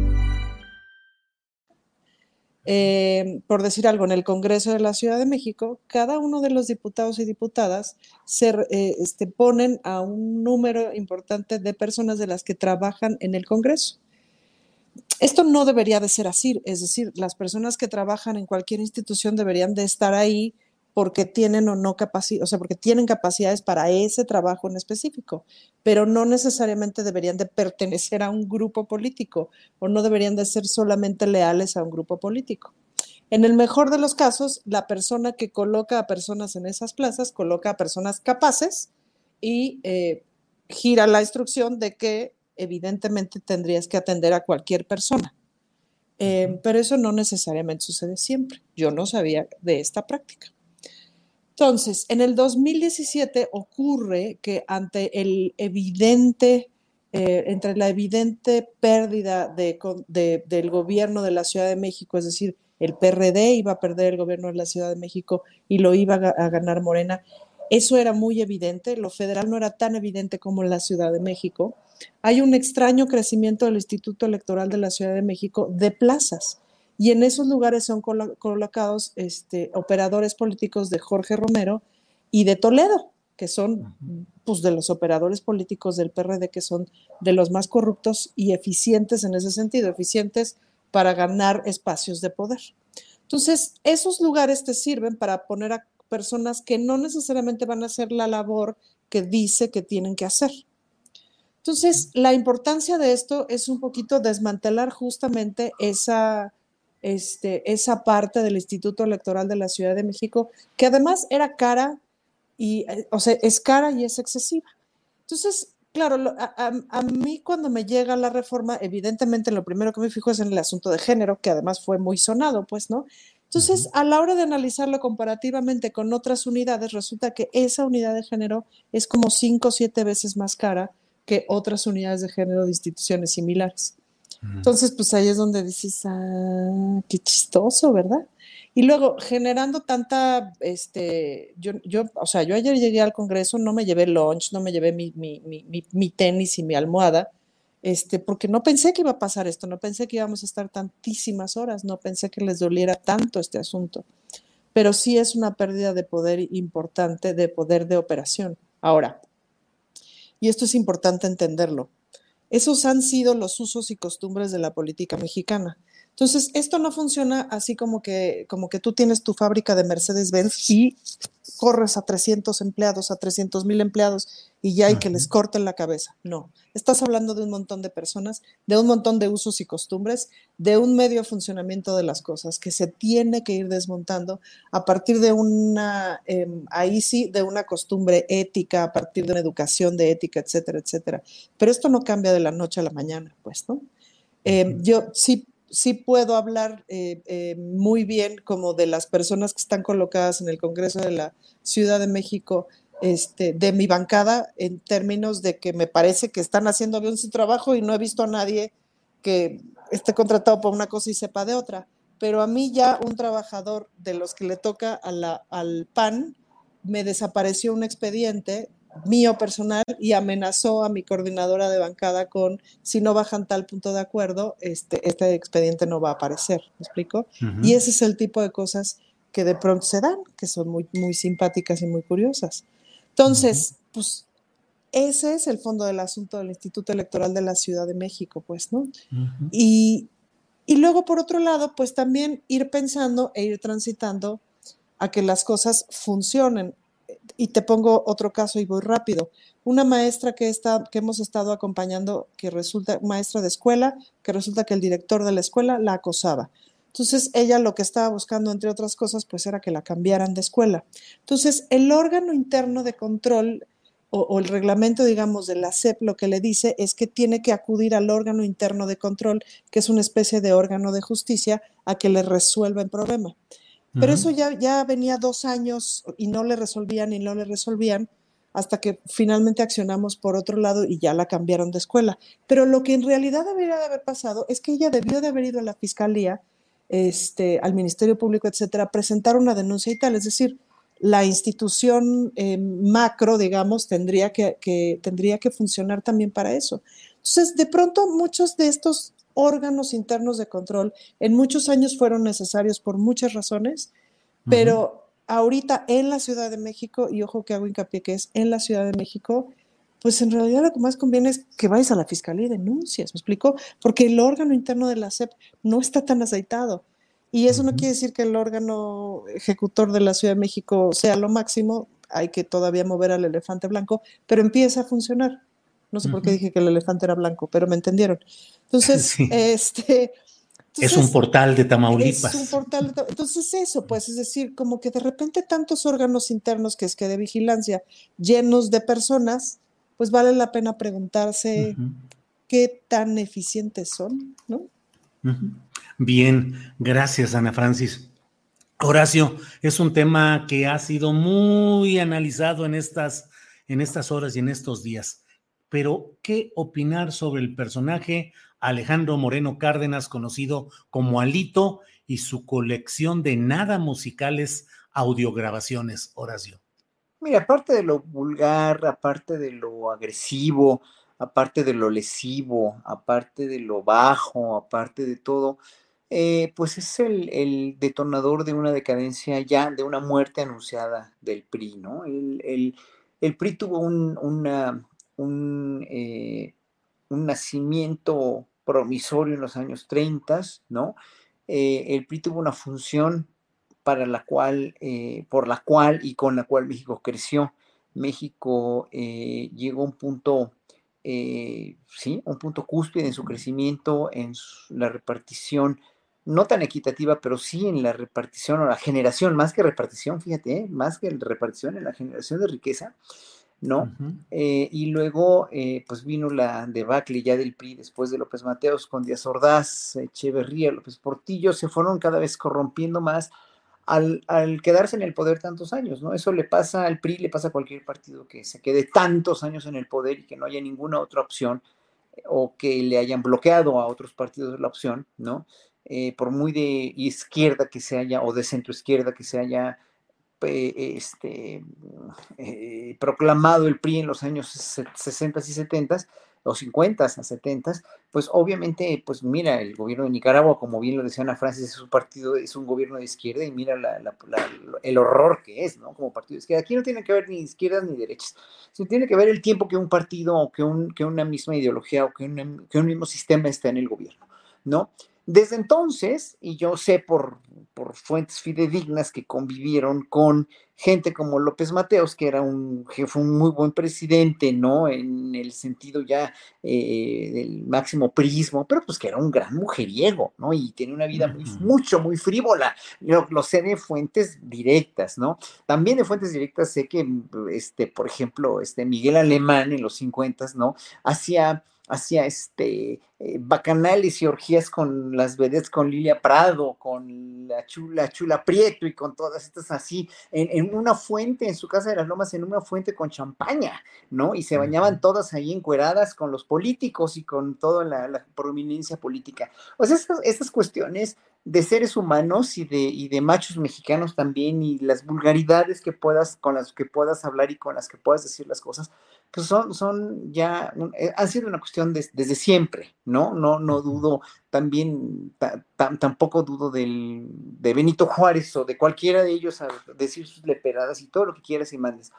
Eh, por decir algo, en el Congreso de la Ciudad de México, cada uno de los diputados y diputadas se eh, este, ponen a un número importante de personas de las que trabajan en el Congreso. Esto no debería de ser así, es decir, las personas que trabajan en cualquier institución deberían de estar ahí porque tienen o no capacidad, o sea, porque tienen capacidades para ese trabajo en específico, pero no necesariamente deberían de pertenecer a un grupo político o no deberían de ser solamente leales a un grupo político. En el mejor de los casos, la persona que coloca a personas en esas plazas coloca a personas capaces y eh, gira la instrucción de que evidentemente tendrías que atender a cualquier persona. Eh, pero eso no necesariamente sucede siempre. Yo no sabía de esta práctica. Entonces, en el 2017 ocurre que ante el evidente, eh, entre la evidente pérdida del gobierno de la Ciudad de México, es decir, el PRD iba a perder el gobierno de la Ciudad de México y lo iba a, ganar Morena, eso era muy evidente, lo federal no era tan evidente como la Ciudad de México. Hay un extraño crecimiento del Instituto Electoral de la Ciudad de México de plazas y en esos lugares son colocados este, operadores políticos de Jorge Romero y de Toledo, que son pues, de los operadores políticos del PRD, que son de los más corruptos y eficientes en ese sentido, eficientes para ganar espacios de poder. Entonces, esos lugares te sirven para poner a personas que no necesariamente van a hacer la labor que dice que tienen que hacer. Entonces, la importancia de esto es un poquito desmantelar justamente esa este, esa parte del Instituto Electoral de la Ciudad de México, que además era cara y, eh, o sea, es cara y es excesiva. Entonces, claro, a, mí cuando me llega la reforma, evidentemente lo primero que me fijo es en el asunto de género, que además fue muy sonado, pues, ¿no? Entonces, a la hora de analizarlo comparativamente con otras unidades, resulta que esa unidad de género es como cinco o siete veces más cara que otras unidades de género de instituciones similares. Entonces, pues ahí es donde dices, ah, qué chistoso, ¿verdad? Y luego, generando tanta, este, yo, yo, o sea, yo ayer llegué al Congreso, no me llevé lunch, no me llevé mi, mi, mi, mi, tenis y mi almohada, este, porque no pensé que iba a pasar esto, no pensé que íbamos a estar tantísimas horas, no pensé que les doliera tanto este asunto. Pero sí es una pérdida de poder importante, de poder de operación. Ahora, y esto es importante entenderlo, esos han sido los usos y costumbres de la política mexicana. Entonces, esto no funciona así como que, como que tú tienes tu fábrica de Mercedes-Benz y corres a 300 empleados, a 300 mil empleados y ya hay que les corten la cabeza. No, estás hablando de un montón de personas, de un montón de usos y costumbres, de un medio funcionamiento de las cosas que se tiene que ir desmontando a partir de una, em, ahí sí, de una costumbre ética, a partir de una educación de ética, etcétera, etcétera. Pero esto no cambia de la noche a la mañana, pues, ¿no? Em, yo sí sí puedo hablar eh, eh, muy bien como de las personas que están colocadas en el Congreso de la Ciudad de México este, de mi bancada en términos de que me parece que están haciendo bien su trabajo y no he visto a nadie que esté contratado por una cosa y sepa de otra. Pero a mí ya un trabajador de los que le toca al PAN me desapareció un expediente mío personal y amenazó a mi coordinadora de bancada con si no bajan tal punto de acuerdo, este, este expediente no va a aparecer, ¿me explico? Y ese es el tipo de cosas que de pronto se dan, que son muy, muy simpáticas y muy curiosas. Entonces, pues ese es el fondo del asunto del Instituto Electoral de la Ciudad de México, pues, ¿no? y, y luego, por otro lado, pues también ir pensando e ir transitando a que las cosas funcionen. Y te pongo otro caso y voy rápido. Una maestra que, está, que hemos estado acompañando, que resulta maestra de escuela, que resulta que el director de la escuela la acosaba. Entonces, ella lo que estaba buscando, entre otras cosas, pues era que la cambiaran de escuela. Entonces, el órgano interno de control o, el reglamento, digamos, de la SEP lo que le dice es que tiene que acudir al órgano interno de control, que es una especie de órgano de justicia, a que le resuelva el problema. Pero eso ya, ya venía dos años y no le resolvían y no le resolvían hasta que finalmente accionamos por otro lado y ya la cambiaron de escuela. Pero lo que en realidad debería de haber pasado es que ella debió de haber ido a la fiscalía este, al Ministerio Público, etcétera, presentar una denuncia y tal. Es decir, la institución eh, macro, digamos, tendría que, tendría que funcionar también para eso. Entonces, de pronto, muchos de estos órganos internos de control. En muchos años fueron necesarios por muchas razones, pero ahorita en la Ciudad de México, y ojo que hago hincapié que es en la Ciudad de México, pues en realidad lo que más conviene es que vayas a la fiscalía y denuncias, ¿me explico? Porque el órgano interno de la SEP no está tan aceitado. Y eso no quiere decir que el órgano ejecutor de la Ciudad de México sea lo máximo, hay que todavía mover al elefante blanco, pero empieza a funcionar. No sé por qué dije que el elefante era blanco, pero me entendieron. Entonces, este... es un portal de Tamaulipas. Es un portal de, entonces eso, pues, es decir, como que de repente tantos órganos internos que es que de vigilancia llenos de personas, pues vale la pena preguntarse qué tan eficientes son, ¿no? Bien, gracias Ana Francis. Horacio, es un tema que ha sido muy analizado en estas, en estas horas y en estos días. Pero, ¿qué opinar sobre el personaje Alejandro Moreno Cárdenas, conocido como Alito, y su colección de nada musicales audiograbaciones, Horacio? Mira, aparte de lo vulgar, aparte de lo agresivo, aparte de lo lesivo, aparte de lo bajo, aparte de todo, eh, pues es el, detonador de una decadencia ya, de una muerte anunciada del PRI, ¿no? El, PRI tuvo un, un, eh, un, nacimiento promisorio en los años 30, ¿no? Eh, el PRI tuvo una función para la cual, por la cual y con la cual México creció. México llegó a un punto sí, un punto cúspide en su crecimiento, en la repartición no tan equitativa, pero sí en la repartición o la generación, más que repartición, fíjate, ¿eh? más que repartición, en la generación de riqueza, ¿no? Eh, y luego, eh, pues vino la debacle ya del PRI después de López Mateos con Díaz Ordaz, Echeverría, López Portillo, se fueron cada vez corrompiendo más al, al, quedarse en el poder tantos años, ¿no? Eso le pasa al PRI, le pasa a cualquier partido que se quede tantos años en el poder y que no haya ninguna otra opción o que le hayan bloqueado a otros partidos la opción, ¿no? Eh, por muy de izquierda que se haya, o de centro izquierda que se haya este, eh, proclamado el PRI en los años 60 y 70 o 50 a 70, pues obviamente, pues mira, el gobierno de Nicaragua, como bien lo decía Ana Francis, es un partido, es un gobierno de izquierda y mira el horror que es, ¿no? Como partido de izquierda. Aquí no tiene que ver ni izquierdas ni derechas, sino tiene que ver el tiempo que un partido o que, un, que una misma ideología o que un mismo sistema está en el gobierno, ¿no? Desde entonces, y yo sé por, por, fuentes fidedignas que convivieron con gente como López Mateos, que era un, jefe un muy buen presidente, ¿no? En el sentido ya eh, del máximo prismo, pero pues que era un gran mujeriego, ¿no? Y tiene una vida muy, mucho, muy frívola. Yo lo sé de fuentes directas, ¿no? También de fuentes directas sé que, este, por ejemplo, este Miguel Alemán en los 50, ¿no? Hacía hacía este, eh, bacanales y orgías con las vedettes, con Lilia Prado, con la chula, chula Prieto y con todas estas así, en, una fuente, en su casa de las lomas, en una fuente con champaña, ¿no? Y se bañaban todas ahí encueradas con los políticos y con toda la, prominencia política. O sea, estas cuestiones de seres humanos y de, y de machos mexicanos también y las vulgaridades que puedas, con las que puedas hablar y con las que puedas decir las cosas, pues son, son ya, eh, han sido una cuestión desde siempre, ¿no? No, no dudo, también tampoco dudo del, de Benito Juárez o de cualquiera de ellos a decir sus leperadas y todo lo que quieras y mandes.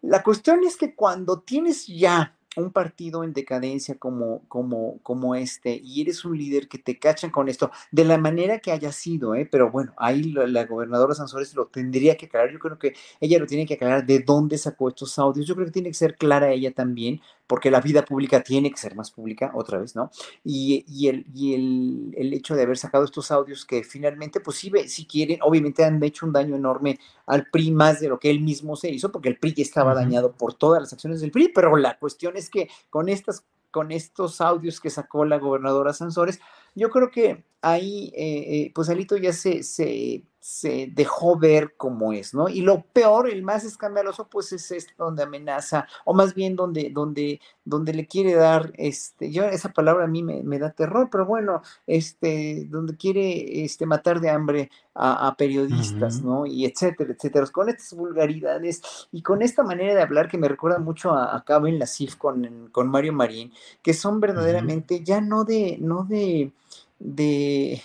La cuestión es que cuando tienes ya un partido en decadencia como, como, como este y eres un líder que te cachan con esto, de la manera que haya sido, ¿eh? pero bueno, ahí la, gobernadora Sansores lo tendría que aclarar, yo creo que ella lo tiene que aclarar de dónde sacó estos audios, yo creo que tiene que ser clara ella también, porque la vida pública tiene que ser más pública, otra vez, ¿no? Y, y, el, y el, el, hecho de haber sacado estos audios que finalmente, pues sí, si quieren, obviamente han hecho un daño enorme al PRI más de lo que él mismo se hizo, porque el PRI ya estaba dañado por todas las acciones del PRI, pero la cuestión es que con estas con estos audios que sacó la gobernadora Sansores, yo creo que ahí, eh, eh, pues Alito ya se, se, se dejó ver cómo es, ¿no? Y lo peor, el más escandaloso, pues es esto donde amenaza, o más bien donde, donde, donde le quiere dar, este, yo esa palabra a mí me, da terror, pero bueno, este, donde quiere este, matar de hambre a, periodistas, ¿no? Y etcétera, etcétera, con estas vulgaridades y con esta manera de hablar que me recuerda mucho a, a Cabo en la CIF con, con Mario Marín, que son verdaderamente ya no de, no de, de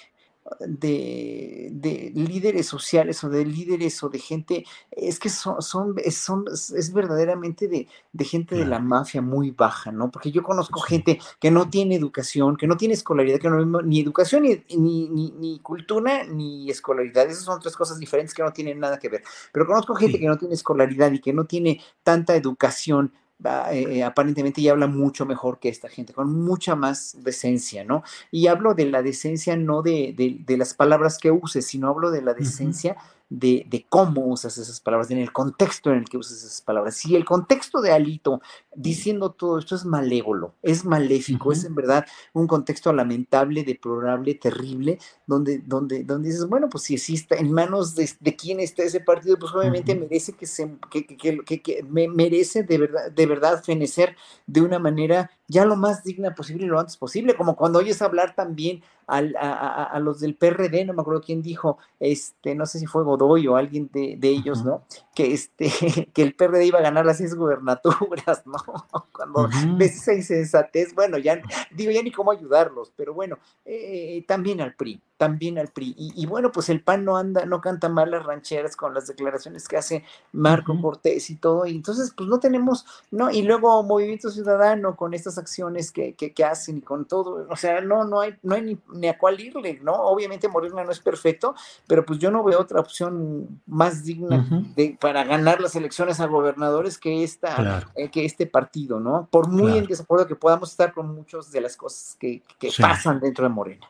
de, de, líderes sociales o de líderes o de gente, es que son, son, son es verdaderamente de, de gente de la mafia muy baja, ¿no? Porque yo conozco gente que no tiene educación, que no tiene escolaridad, que no ni educación, ni, ni, ni, cultura, ni escolaridad. Esas son tres cosas diferentes que no tienen nada que ver. Pero conozco gente que no tiene escolaridad y que no tiene tanta educación eh, aparentemente ya habla mucho mejor que esta gente, con mucha más decencia, ¿no? Y hablo de la decencia no de, de, las palabras que uses, sino hablo de la decencia de, cómo usas esas palabras, en el contexto en el que usas esas palabras. Si el contexto de Alito diciendo todo esto es malévolo, es maléfico, es en verdad un contexto lamentable, deplorable, terrible, donde, donde, donde dices, bueno, pues si existe en manos de, de quién está ese partido, pues obviamente merece que se que, que, que, merece de verdad, de verdad fenecer de una manera ya lo más digna posible y lo antes posible, como cuando oyes hablar también a, los del PRD, no me acuerdo quién dijo, este, no sé si fue Godoy o alguien de, ellos, ¿no? Que, este, que el PRD iba a ganar las seis gubernaturas, ¿no? Cuando ves esa insensatez, bueno, ya digo, ya ni cómo ayudarlos, pero bueno, eh, también al PRI, también al PRI. Y, bueno, pues el PAN no anda, no canta mal las rancheras con las declaraciones que hace Marco Cortés y todo, y entonces pues no tenemos, ¿no? Y luego Movimiento Ciudadano con estas acciones que, que, hacen y con todo, o sea, no, no hay, no hay ni, ni, a cuál irle, ¿no? Obviamente Morena no es perfecto, pero pues yo no veo otra opción más digna de, para ganar las elecciones a gobernadores que esta, eh, que este partido, ¿no? Por muy en desacuerdo que podamos estar con muchas de las cosas que, que pasan dentro de Morena.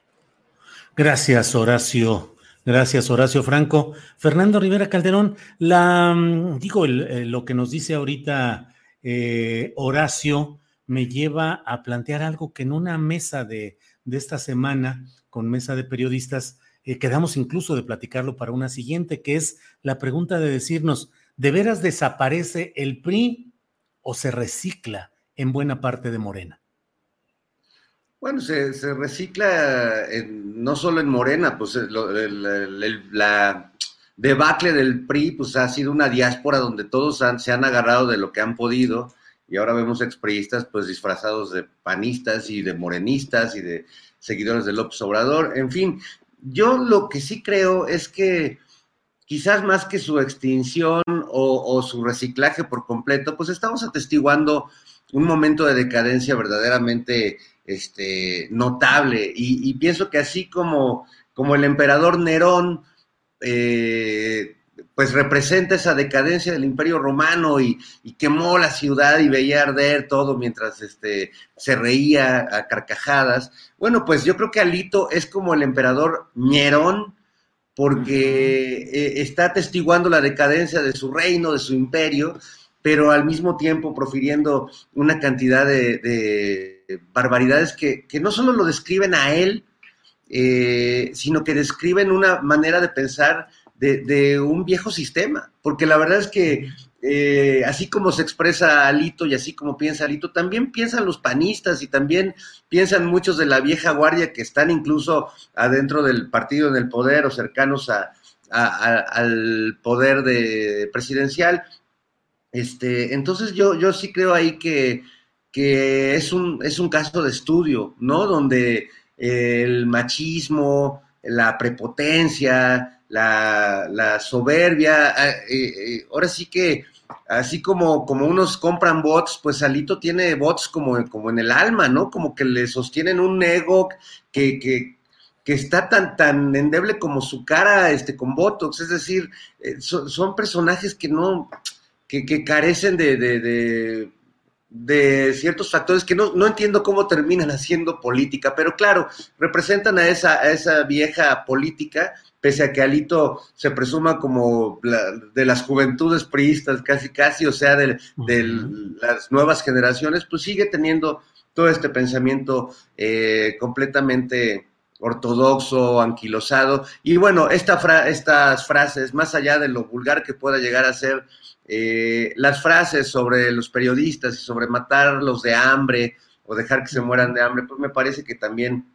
Gracias, Horacio. Gracias, Horacio Franco. Fernando Rivera Calderón, la, mm, digo, eh, lo que nos dice ahorita eh, Horacio me lleva a plantear algo que en una mesa de, esta semana, con mesa de periodistas, eh, quedamos incluso de platicarlo para una siguiente, que es la pregunta de decirnos, ¿de veras desaparece el PRI o se recicla en buena parte de Morena? Bueno, se, recicla no solo en Morena, pues la debacle del PRI pues ha sido una diáspora donde todos se han agarrado de lo que han podido y ahora vemos expriistas pues disfrazados de panistas y de morenistas y de seguidores de López Obrador. En fin, yo lo que sí creo es que quizás más que su extinción o su reciclaje por completo, pues estamos atestiguando un momento de decadencia verdaderamente este, notable. Y, pienso que así como, como el emperador Nerón, eh, pues representa esa decadencia del imperio romano y, quemó la ciudad y veía arder todo mientras este, se reía a carcajadas. Bueno, pues yo creo que Alito es como el emperador Nerón, porque eh, está atestiguando la decadencia de su reino, de su imperio, pero al mismo tiempo profiriendo una cantidad de, barbaridades que, no solo lo describen a él, eh, sino que describen una manera de pensar de, un viejo sistema, porque la verdad es que eh, así como se expresa Alito y así como piensa Alito, también piensan los panistas y también piensan muchos de la vieja guardia que están incluso adentro del partido en el poder o cercanos al poder de, presidencial. Este, entonces yo, yo sí creo ahí que, es, un, es un caso de estudio, ¿no? Donde el machismo, la prepotencia, la, soberbia, ah, eh, eh, ahora sí que así como, como unos compran bots, pues Alito tiene bots como, como en el alma, ¿no? Como que le sostienen un ego que, que, está tan, tan endeble como su cara este, con Botox, es decir, eh, son personajes que no, que, carecen de, de, ciertos factores que no, no, entiendo cómo terminan haciendo política, pero claro, representan a esa, a esa vieja política, pese a que Alito se presuma como de las juventudes priistas, casi casi, o sea, de, las nuevas generaciones, pues sigue teniendo todo este pensamiento eh, completamente ortodoxo, anquilosado. Y bueno, esta estas frases, más allá de lo vulgar que pueda llegar a ser, eh, las frases sobre los periodistas y sobre matarlos de hambre o dejar que se mueran de hambre, pues me parece que también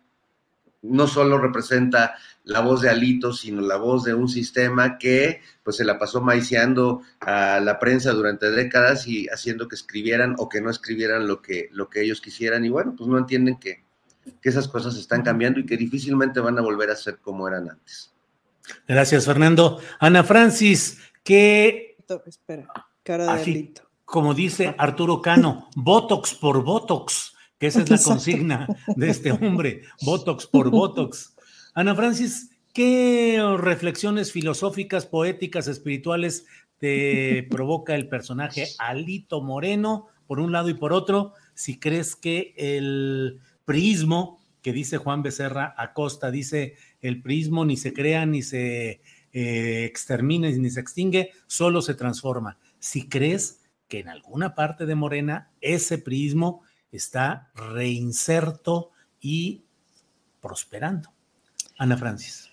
no solo representa la voz de Alito, sino la voz de un sistema que pues se la pasó maiciando a la prensa durante décadas y haciendo que escribieran o que no escribieran lo que, lo que ellos quisieran. Y bueno, pues no entienden que, que esas cosas están cambiando y que difícilmente van a volver a ser como eran antes. Gracias, Fernando. Ana Francis, que... Espera, cara de Alito. Como dice Arturo Cano, Botox por Botox, que esa es la consigna de este hombre, Botox por Botox. Ana Francis, ¿qué reflexiones filosóficas, poéticas, espirituales te provoca el personaje Alito Moreno, por un lado y por otro? Si crees que el prismo que dice Juan Becerra Acosta, dice el prismo ni se crea, ni se eh, extermina, ni se extingue, solo se transforma. Si crees que en alguna parte de Morena ese prismo está reinserto y prosperando. Ana Francis.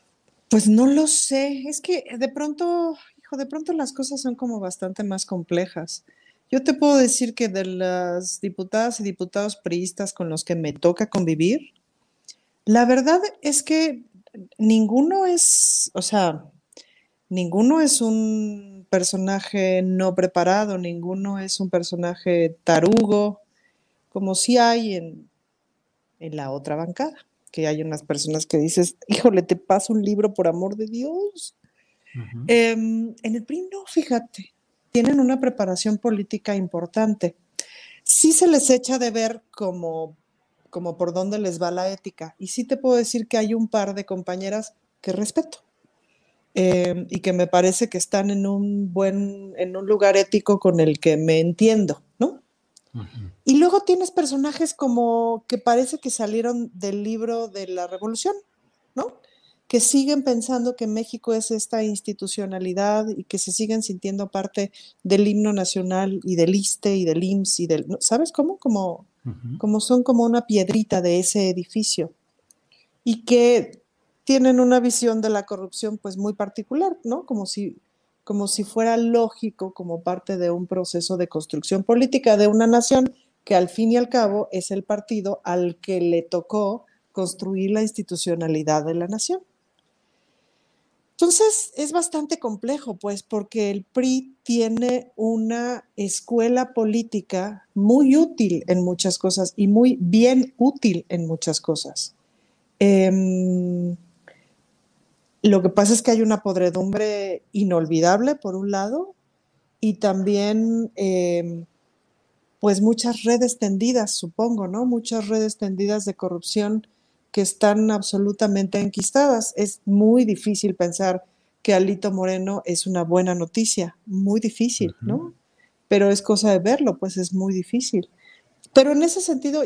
Pues no lo sé, es que de pronto, hijo, de pronto las cosas son como bastante más complejas. Yo te puedo decir que de las diputadas y diputados priistas con los que me toca convivir, la verdad es que ninguno es, o sea, ninguno es un personaje no preparado, ninguno es un personaje tarugo, como si hay en, en la otra bancada que hay unas personas que dices, híjole, te paso un libro por amor de Dios. Em, en el PRI no, fíjate, tienen una preparación política importante. Sí se les echa de ver como, como por dónde les va la ética. Y sí te puedo decir que hay un par de compañeras que respeto. Em, y que me parece que están en un buen, en un lugar ético con el que me entiendo, ¿no? Y luego tienes personajes como que parece que salieron del libro de la revolución, ¿no? Que siguen pensando que México es esta institucionalidad y que se siguen sintiendo parte del himno nacional y del ISTE y del IMSS y del, ¿sabes cómo? Como, como son como una piedrita de ese edificio y que tienen una visión de la corrupción pues muy particular, ¿no? Como si como si fuera lógico como parte de un proceso de construcción política de una nación que al fin y al cabo es el partido al que le tocó construir la institucionalidad de la nación. Entonces es bastante complejo, pues, porque el PRI tiene una escuela política muy útil en muchas cosas y muy bien útil en muchas cosas. Em, lo que pasa es que hay una podredumbre inolvidable, por un lado, y también, em, pues, muchas redes tendidas, supongo, ¿no? Muchas redes tendidas de corrupción que están absolutamente enquistadas. Es muy difícil pensar que Alito Moreno es una buena noticia, muy difícil, ¿no? Pero es cosa de verlo, pues es muy difícil. Pero en ese sentido,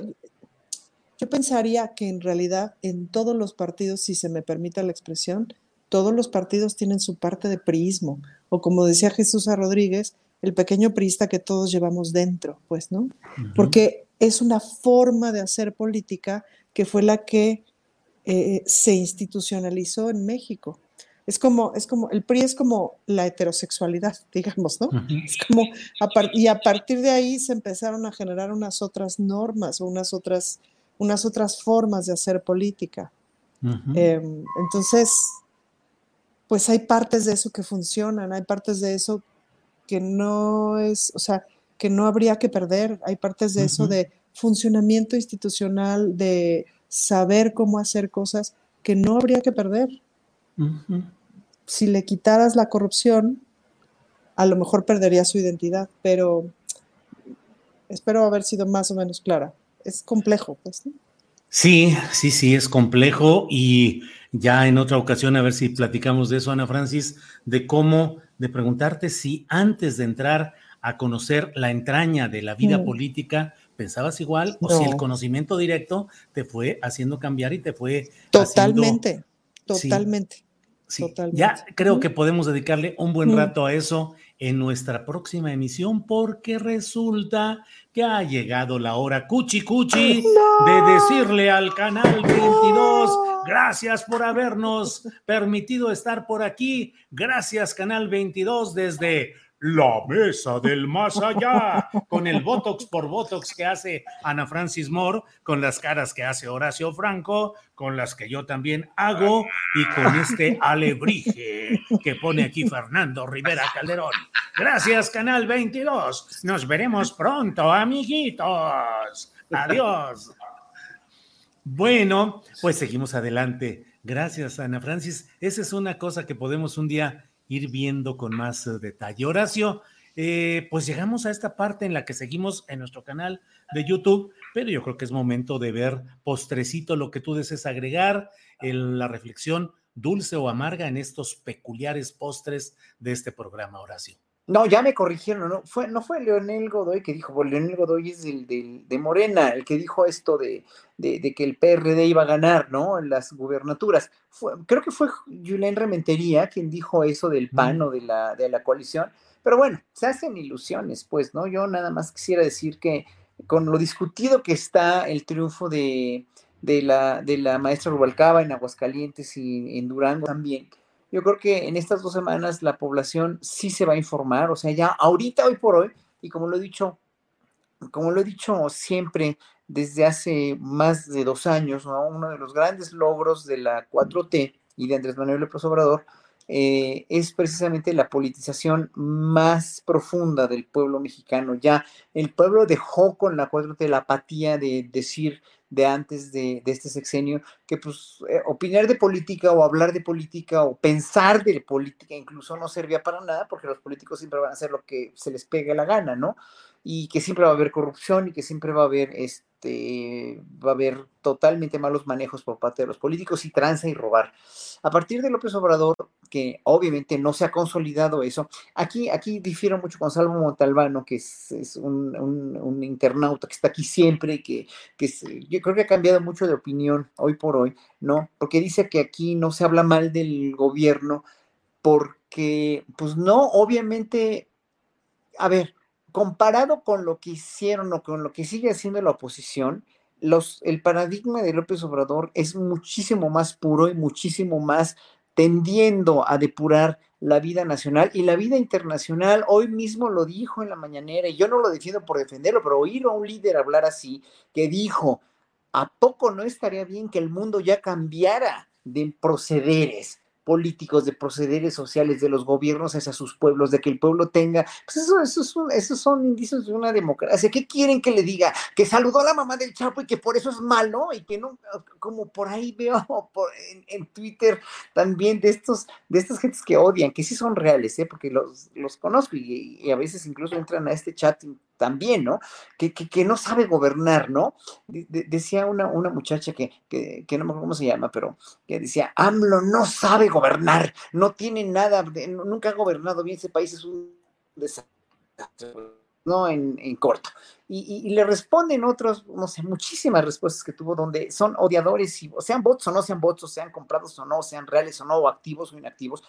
yo pensaría que en realidad en todos los partidos, si se me permite la expresión, todos los partidos tienen su parte de priismo, o como decía Jesús a Rodríguez, el pequeño priista que todos llevamos dentro, pues, ¿no? Porque es una forma de hacer política que fue la que eh, se institucionalizó en México. Es como, es como, el PRI es como la heterosexualidad, digamos, ¿no? Es como, y a partir de ahí se empezaron a generar unas otras normas o unas otras, unas otras formas de hacer política. Em, entonces, pues hay partes de eso que funcionan, hay partes de eso que no es, o sea, que no habría que perder, hay partes de eso de funcionamiento institucional, de saber cómo hacer cosas que no habría que perder. Si le quitaras la corrupción, a lo mejor perdería su identidad, pero espero haber sido más o menos clara. Es complejo, pues. Sí, sí, sí, es complejo y ya en otra ocasión a ver si platicamos de eso, Ana Francis, de cómo, de preguntarte si antes de entrar a conocer la entraña de la vida mm. política, pensabas igual o si el conocimiento directo te fue haciendo cambiar y te fue... Totalmente, totalmente. totalmente. Ya creo que podemos dedicarle un buen mm. rato a eso en nuestra próxima emisión porque resulta que ha llegado la hora cuchi cuchi de decirle al canal 22 gracias por habernos permitido estar por aquí. Gracias canal 22 desde la mesa del más allá, con el Botox por Botox que hace Ana Francis Moore, con las caras que hace Horacio Franco, con las que yo también hago y con este alebrije que pone aquí Fernando Rivera Calderón. Gracias, Canal 22. Nos veremos pronto, amiguitos. Adiós. Bueno, pues seguimos adelante. Gracias, Ana Francis. Esa es una cosa que podemos un día ir viendo con más eh, detalle. Horacio, eh, pues llegamos a esta parte en la que seguimos en nuestro canal de YouTube, pero yo creo que es momento de ver postrecito lo que tú desees agregar, en la reflexión dulce o amarga en estos peculiares postres de este programa, Horacio. No, ya me corrigieron, no fue, no fue Leonel Godoy que dijo, pues Leonel Godoy es del, de Morena, el que dijo esto de, de, que el PRD iba a ganar, ¿no? En las gubernaturas. creo que fue Julián Rementería quien dijo eso del PAN o de la, de la coalición, pero bueno, se hacen ilusiones, pues, ¿no? Yo nada más quisiera decir que con lo discutido que está el triunfo de, de, la, de la maestra Rubalcaba en Aguascalientes y en Durango también, yo creo que en estas dos semanas la población sí se va a informar, o sea, ya ahorita, hoy por hoy, y como lo he dicho, como lo he dicho siempre desde hace más de dos años, uno de los grandes logros de la 4T y de Andrés Manuel López Obrador eh, es precisamente la politización más profunda del pueblo mexicano. Ya el pueblo dejó con la 4T la apatía de decir de antes de, este sexenio, que pues eh, opinar de política o hablar de política o pensar de política incluso no servía para nada porque los políticos siempre van a hacer lo que se les pegue la gana, ¿no? Y que siempre va a haber corrupción y que siempre va a haber este va a haber totalmente malos manejos por parte de los políticos y tranza y robar. A partir de López Obrador, que obviamente no se ha consolidado eso, aquí, aquí difiero mucho con Salvo Montalbano, que es, un, internauta que está aquí siempre, que, que yo creo que ha cambiado mucho de opinión hoy por hoy, ¿no? Porque dice que aquí no se habla mal del gobierno, porque, pues no, obviamente, a ver, comparado con lo que hicieron o con lo que sigue haciendo la oposición, los, el paradigma de López Obrador es muchísimo más puro y muchísimo más tendiendo a depurar la vida nacional y la vida internacional. Hoy mismo lo dijo en la mañanera, y yo no lo defiendo por defenderlo, pero oír a un líder hablar así, que dijo, ¿a poco no estaría bien que el mundo ya cambiara de procederes? Políticos, de procederes sociales de los gobiernos hacia sus pueblos, de que el pueblo tenga, pues eso, eso, esos son indicios de una democracia. ¿Qué quieren que le diga? Que saludó a la mamá del Chapo y que por eso es malo y que no, como por ahí veo en, Twitter también de estos, de estas gentes que odian, que sí son reales, ¿eh? porque los, los conozco y, a veces incluso entran a este chat también, ¿no? Que, que, no sabe gobernar, ¿no? decía una, una muchacha que, que, no me acuerdo cómo se llama, pero que decía, AMLO no sabe gobernar, no tiene nada, nunca ha gobernado bien ese país, es un desastre. ¿no? En, en corto. Y, y, le responden otros, no sé, muchísimas respuestas que tuvo donde son odiadores, y, sean bots o no sean bots, o sean comprados o no, sean reales o no, o activos o inactivos.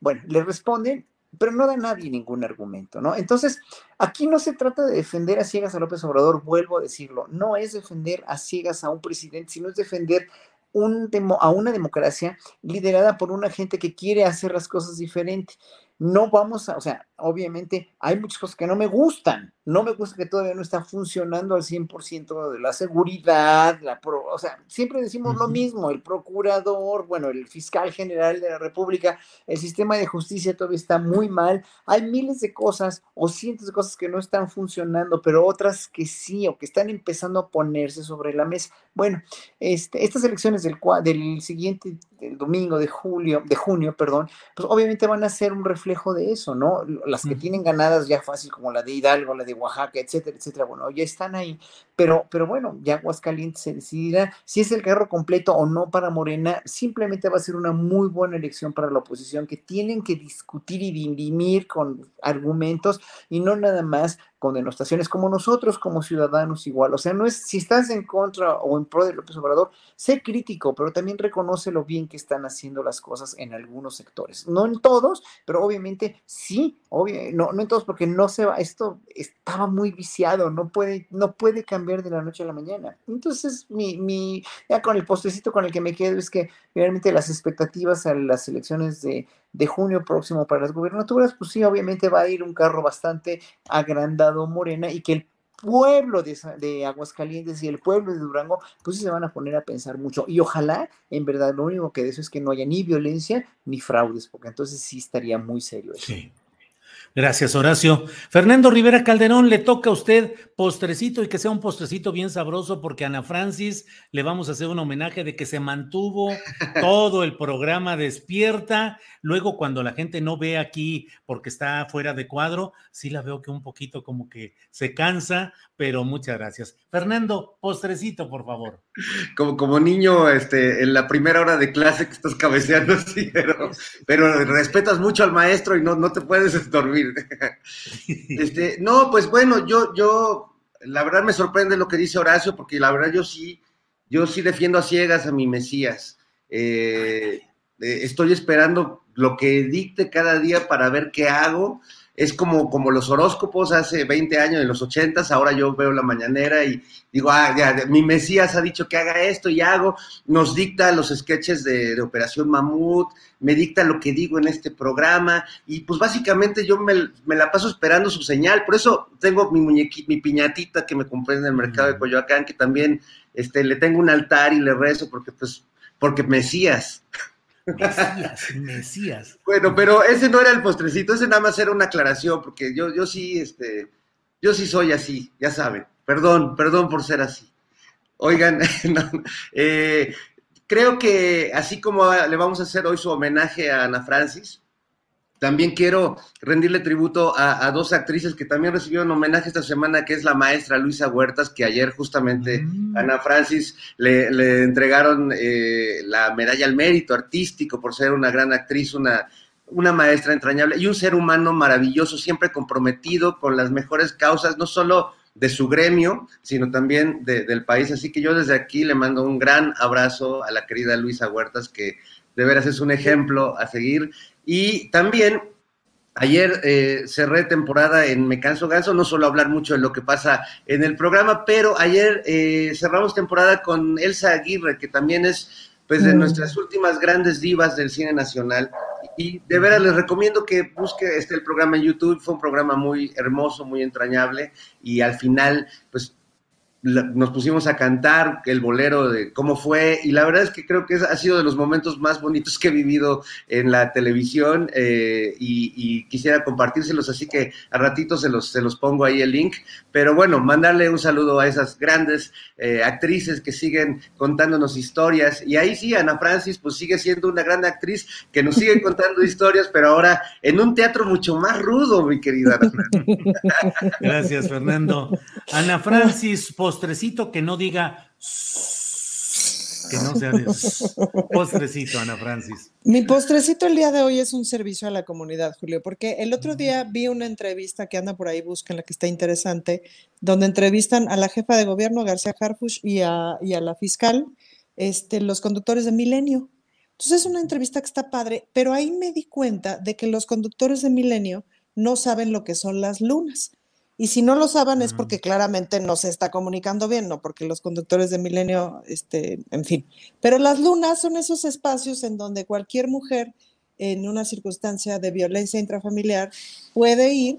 Bueno, le responden pero no da nadie ningún argumento, ¿no? Entonces, aquí no se trata de defender a ciegas a López Obrador, vuelvo a decirlo, no es defender a ciegas a un presidente, sino es defender un a una democracia liderada por una gente que quiere hacer las cosas diferentes no vamos a, o sea, obviamente hay muchas cosas que no me gustan. No me gusta que todavía no está funcionando al 100% de la seguridad, la o sea, siempre decimos lo mismo, el procurador, bueno, el fiscal general de la República, el sistema de justicia todavía está muy mal. Hay miles de cosas o cientos de cosas que no están funcionando, pero otras que sí o que están empezando a ponerse sobre la mesa. Bueno, este, estas elecciones del, del siguiente domingo de julio, de junio, perdón, pues obviamente van a ser un reflejo de eso, ¿no? Las que tienen ganadas ya fácil, como la de Hidalgo, la de Oaxaca, etcétera, etcétera, bueno, ya están ahí, pero, pero bueno, ya Aguascalientes se decidirá si es el carro completo o no para Morena, simplemente va a ser una muy buena elección para la oposición, que tienen que discutir y dirimir con argumentos y no nada más con denostaciones, como nosotros como ciudadanos igual. O sea, no es si estás en contra o en pro de López Obrador, sé crítico, pero también reconoce lo bien que están haciendo las cosas en algunos sectores. No en todos, pero obviamente sí, obvio, no, no en todos, porque no se va, esto estaba muy viciado, no puede, no puede cambiar de la noche a la mañana. Entonces, mi, mi, ya con el postecito con el que me quedo es que realmente las expectativas a las elecciones de de junio próximo para las gubernaturas, pues sí, obviamente va a ir un carro bastante agrandado Morena y que el pueblo de, de, Aguascalientes y el pueblo de Durango, pues sí se van a poner a pensar mucho. Y ojalá, en verdad, lo único que de eso es que no haya ni violencia ni fraudes, porque entonces sí estaría muy serio eso. Sí. Gracias, Horacio. Fernando Rivera Calderón, le toca a usted postrecito y que sea un postrecito bien sabroso porque a Ana Francis le vamos a hacer un homenaje de que se mantuvo todo el programa despierta. Luego, cuando la gente no ve aquí porque está fuera de cuadro, sí la veo que un poquito como que se cansa, pero muchas gracias. Fernando, postrecito, por favor. Como, como niño, este, en la primera hora de clase que estás cabeceando, sí, pero, pero respetas mucho al maestro y no, no te puedes dormir. Este, no, pues bueno, yo, yo, la verdad me sorprende lo que dice Horacio, porque la verdad yo sí, yo sí defiendo a ciegas a mi Mesías. Eh, eh, estoy esperando lo que dicte cada día para ver qué hago es como, como los horóscopos hace 20 años, en los 80, ahora yo veo la mañanera y digo, ah, ya, mi Mesías ha dicho que haga esto y hago, nos dicta los sketches de, Operación Mamut, me dicta lo que digo en este programa y pues básicamente yo me, la paso esperando su señal, por eso tengo mi muñequita, mi piñatita que me compré en el mercado de Coyoacán, que también este, le tengo un altar y le rezo porque pues, porque Mesías. Mesías, Mesías. Bueno, pero ese no era el postrecito, ese nada más era una aclaración, porque yo, yo sí, este, yo sí soy así, ya saben. Perdón, perdón por ser así. Oigan, eh, creo que así como le vamos a hacer hoy su homenaje a Ana Francis, también quiero rendirle tributo a, dos actrices que también recibieron homenaje esta semana, que es la maestra Luisa Huertas, que ayer justamente mm. Ana Francis le, entregaron eh, la medalla al mérito artístico por ser una gran actriz, una, una maestra entrañable y un ser humano maravilloso, siempre comprometido con las mejores causas, no solo de su gremio, sino también del país. Así que yo desde aquí le mando un gran abrazo a la querida Luisa Huertas, que de veras es un ejemplo a seguir y también ayer eh, cerré temporada en Me Canso Ganso, no solo hablar mucho de lo que pasa en el programa, pero ayer eh, cerramos temporada con Elsa Aguirre, que también es pues de mm. nuestras últimas grandes divas del cine nacional. Y de veras les recomiendo que busque este el programa en YouTube, fue un programa muy hermoso, muy entrañable y al final pues nos pusimos a cantar el bolero de cómo fue y la verdad es que creo que ha sido de los momentos más bonitos que he vivido en la televisión eh, y, quisiera compartírselos, así que a ratito se los, se los pongo ahí el link, pero bueno, mandarle un saludo a esas grandes eh, actrices que siguen contándonos historias y ahí sí, Ana Francis pues sigue siendo una gran actriz que nos sigue contando historias, pero ahora en un teatro mucho más rudo, mi querida. Gracias, Fernando. Ana Francis, postrecito que no diga que no sea de postrecito, Ana Francis. Mi postrecito el día de hoy es un servicio a la comunidad, Julio, porque el otro día vi una entrevista que anda por ahí, busquen la que está interesante, donde entrevistan a la jefa de gobierno, García Harfush, y a, y a la fiscal, este, los conductores de Milenio. Entonces es una entrevista que está padre, pero ahí me di cuenta de que los conductores de Milenio no saben lo que son las lunas. Y si no lo saben es porque claramente no se está comunicando bien, no porque los conductores de Milenio, este, en fin. Pero las lunas son esos espacios en donde cualquier mujer en una circunstancia de violencia intrafamiliar puede ir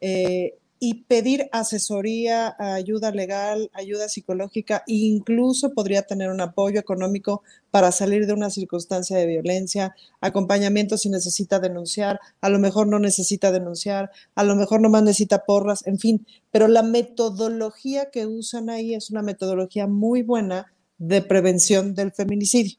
eh, y pedir asesoría, ayuda legal, ayuda psicológica, incluso podría tener un apoyo económico para salir de una circunstancia de violencia, acompañamiento si necesita denunciar, a lo mejor no necesita denunciar, a lo mejor no más necesita porras, en fin, pero la metodología que usan ahí es una metodología muy buena de prevención del feminicidio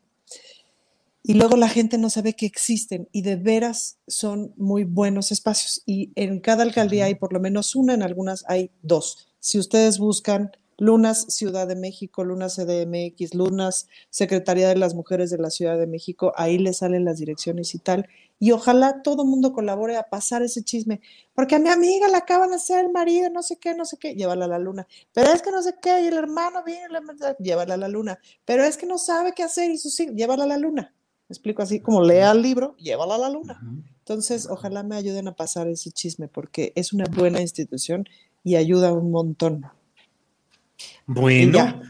y luego la gente no sabe que existen y de veras son muy buenos espacios. Y en cada alcaldía hay por lo menos una, en algunas hay dos. Si ustedes buscan Lunas Ciudad de México, Lunas CDMX, Lunas Secretaría de las Mujeres de la Ciudad de México, ahí le salen las direcciones y tal. Y ojalá todo mundo colabore a pasar ese chisme, porque a mi amiga la acaban de hacer el marido, no sé qué, no sé qué, llévala a la luna. Pero es que no sé qué, y el hermano viene, llévala a la luna. Pero es que no sabe qué hacer y sus hijos, llévala a la luna. Me explico así, como lea el libro, llévala a la luna. Entonces, ojalá me ayuden a pasar ese chisme, porque es una buena institución y ayuda un montón. Bueno,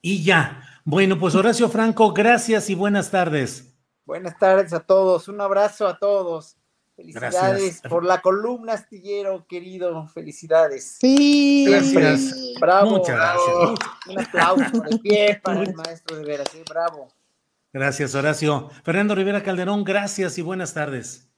y ya. Bueno, pues Horacio Franco, gracias y buenas tardes. Buenas tardes a todos, un abrazo a todos. Felicidades por la columna astillero, querido. Felicidades. Sí, gracias. Bravo. Muchas bravo. Un aplauso por el pie para el maestro de veras. ¿eh? Bravo. Gracias, Horacio. Fernando Rivera Calderón, gracias y buenas tardes.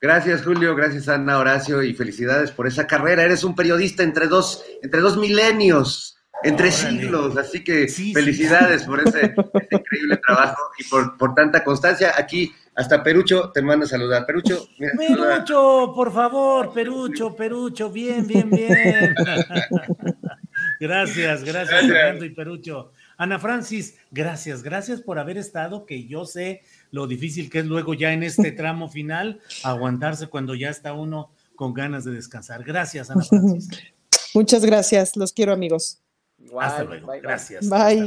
Gracias, Julio. Gracias, Ana, Horacio, y felicidades por esa carrera. Eres un periodista entre dos, entre dos milenios entre siglos, así que felicidades por ese, increíble trabajo y por, por, tanta constancia. Aquí hasta Perucho te manda a saludar. Perucho, mira, Perucho, por favor, Perucho, Perucho, bien, bien, bien. gracias, gracias, Fernando y Perucho. Ana Francis, gracias, gracias por haber estado, que yo sé lo difícil que es luego ya en este tramo final aguantarse cuando ya está uno con ganas de descansar. Gracias, Ana Francis. Muchas gracias, los quiero amigos. Hasta luego. Bye, Gracias. Bye.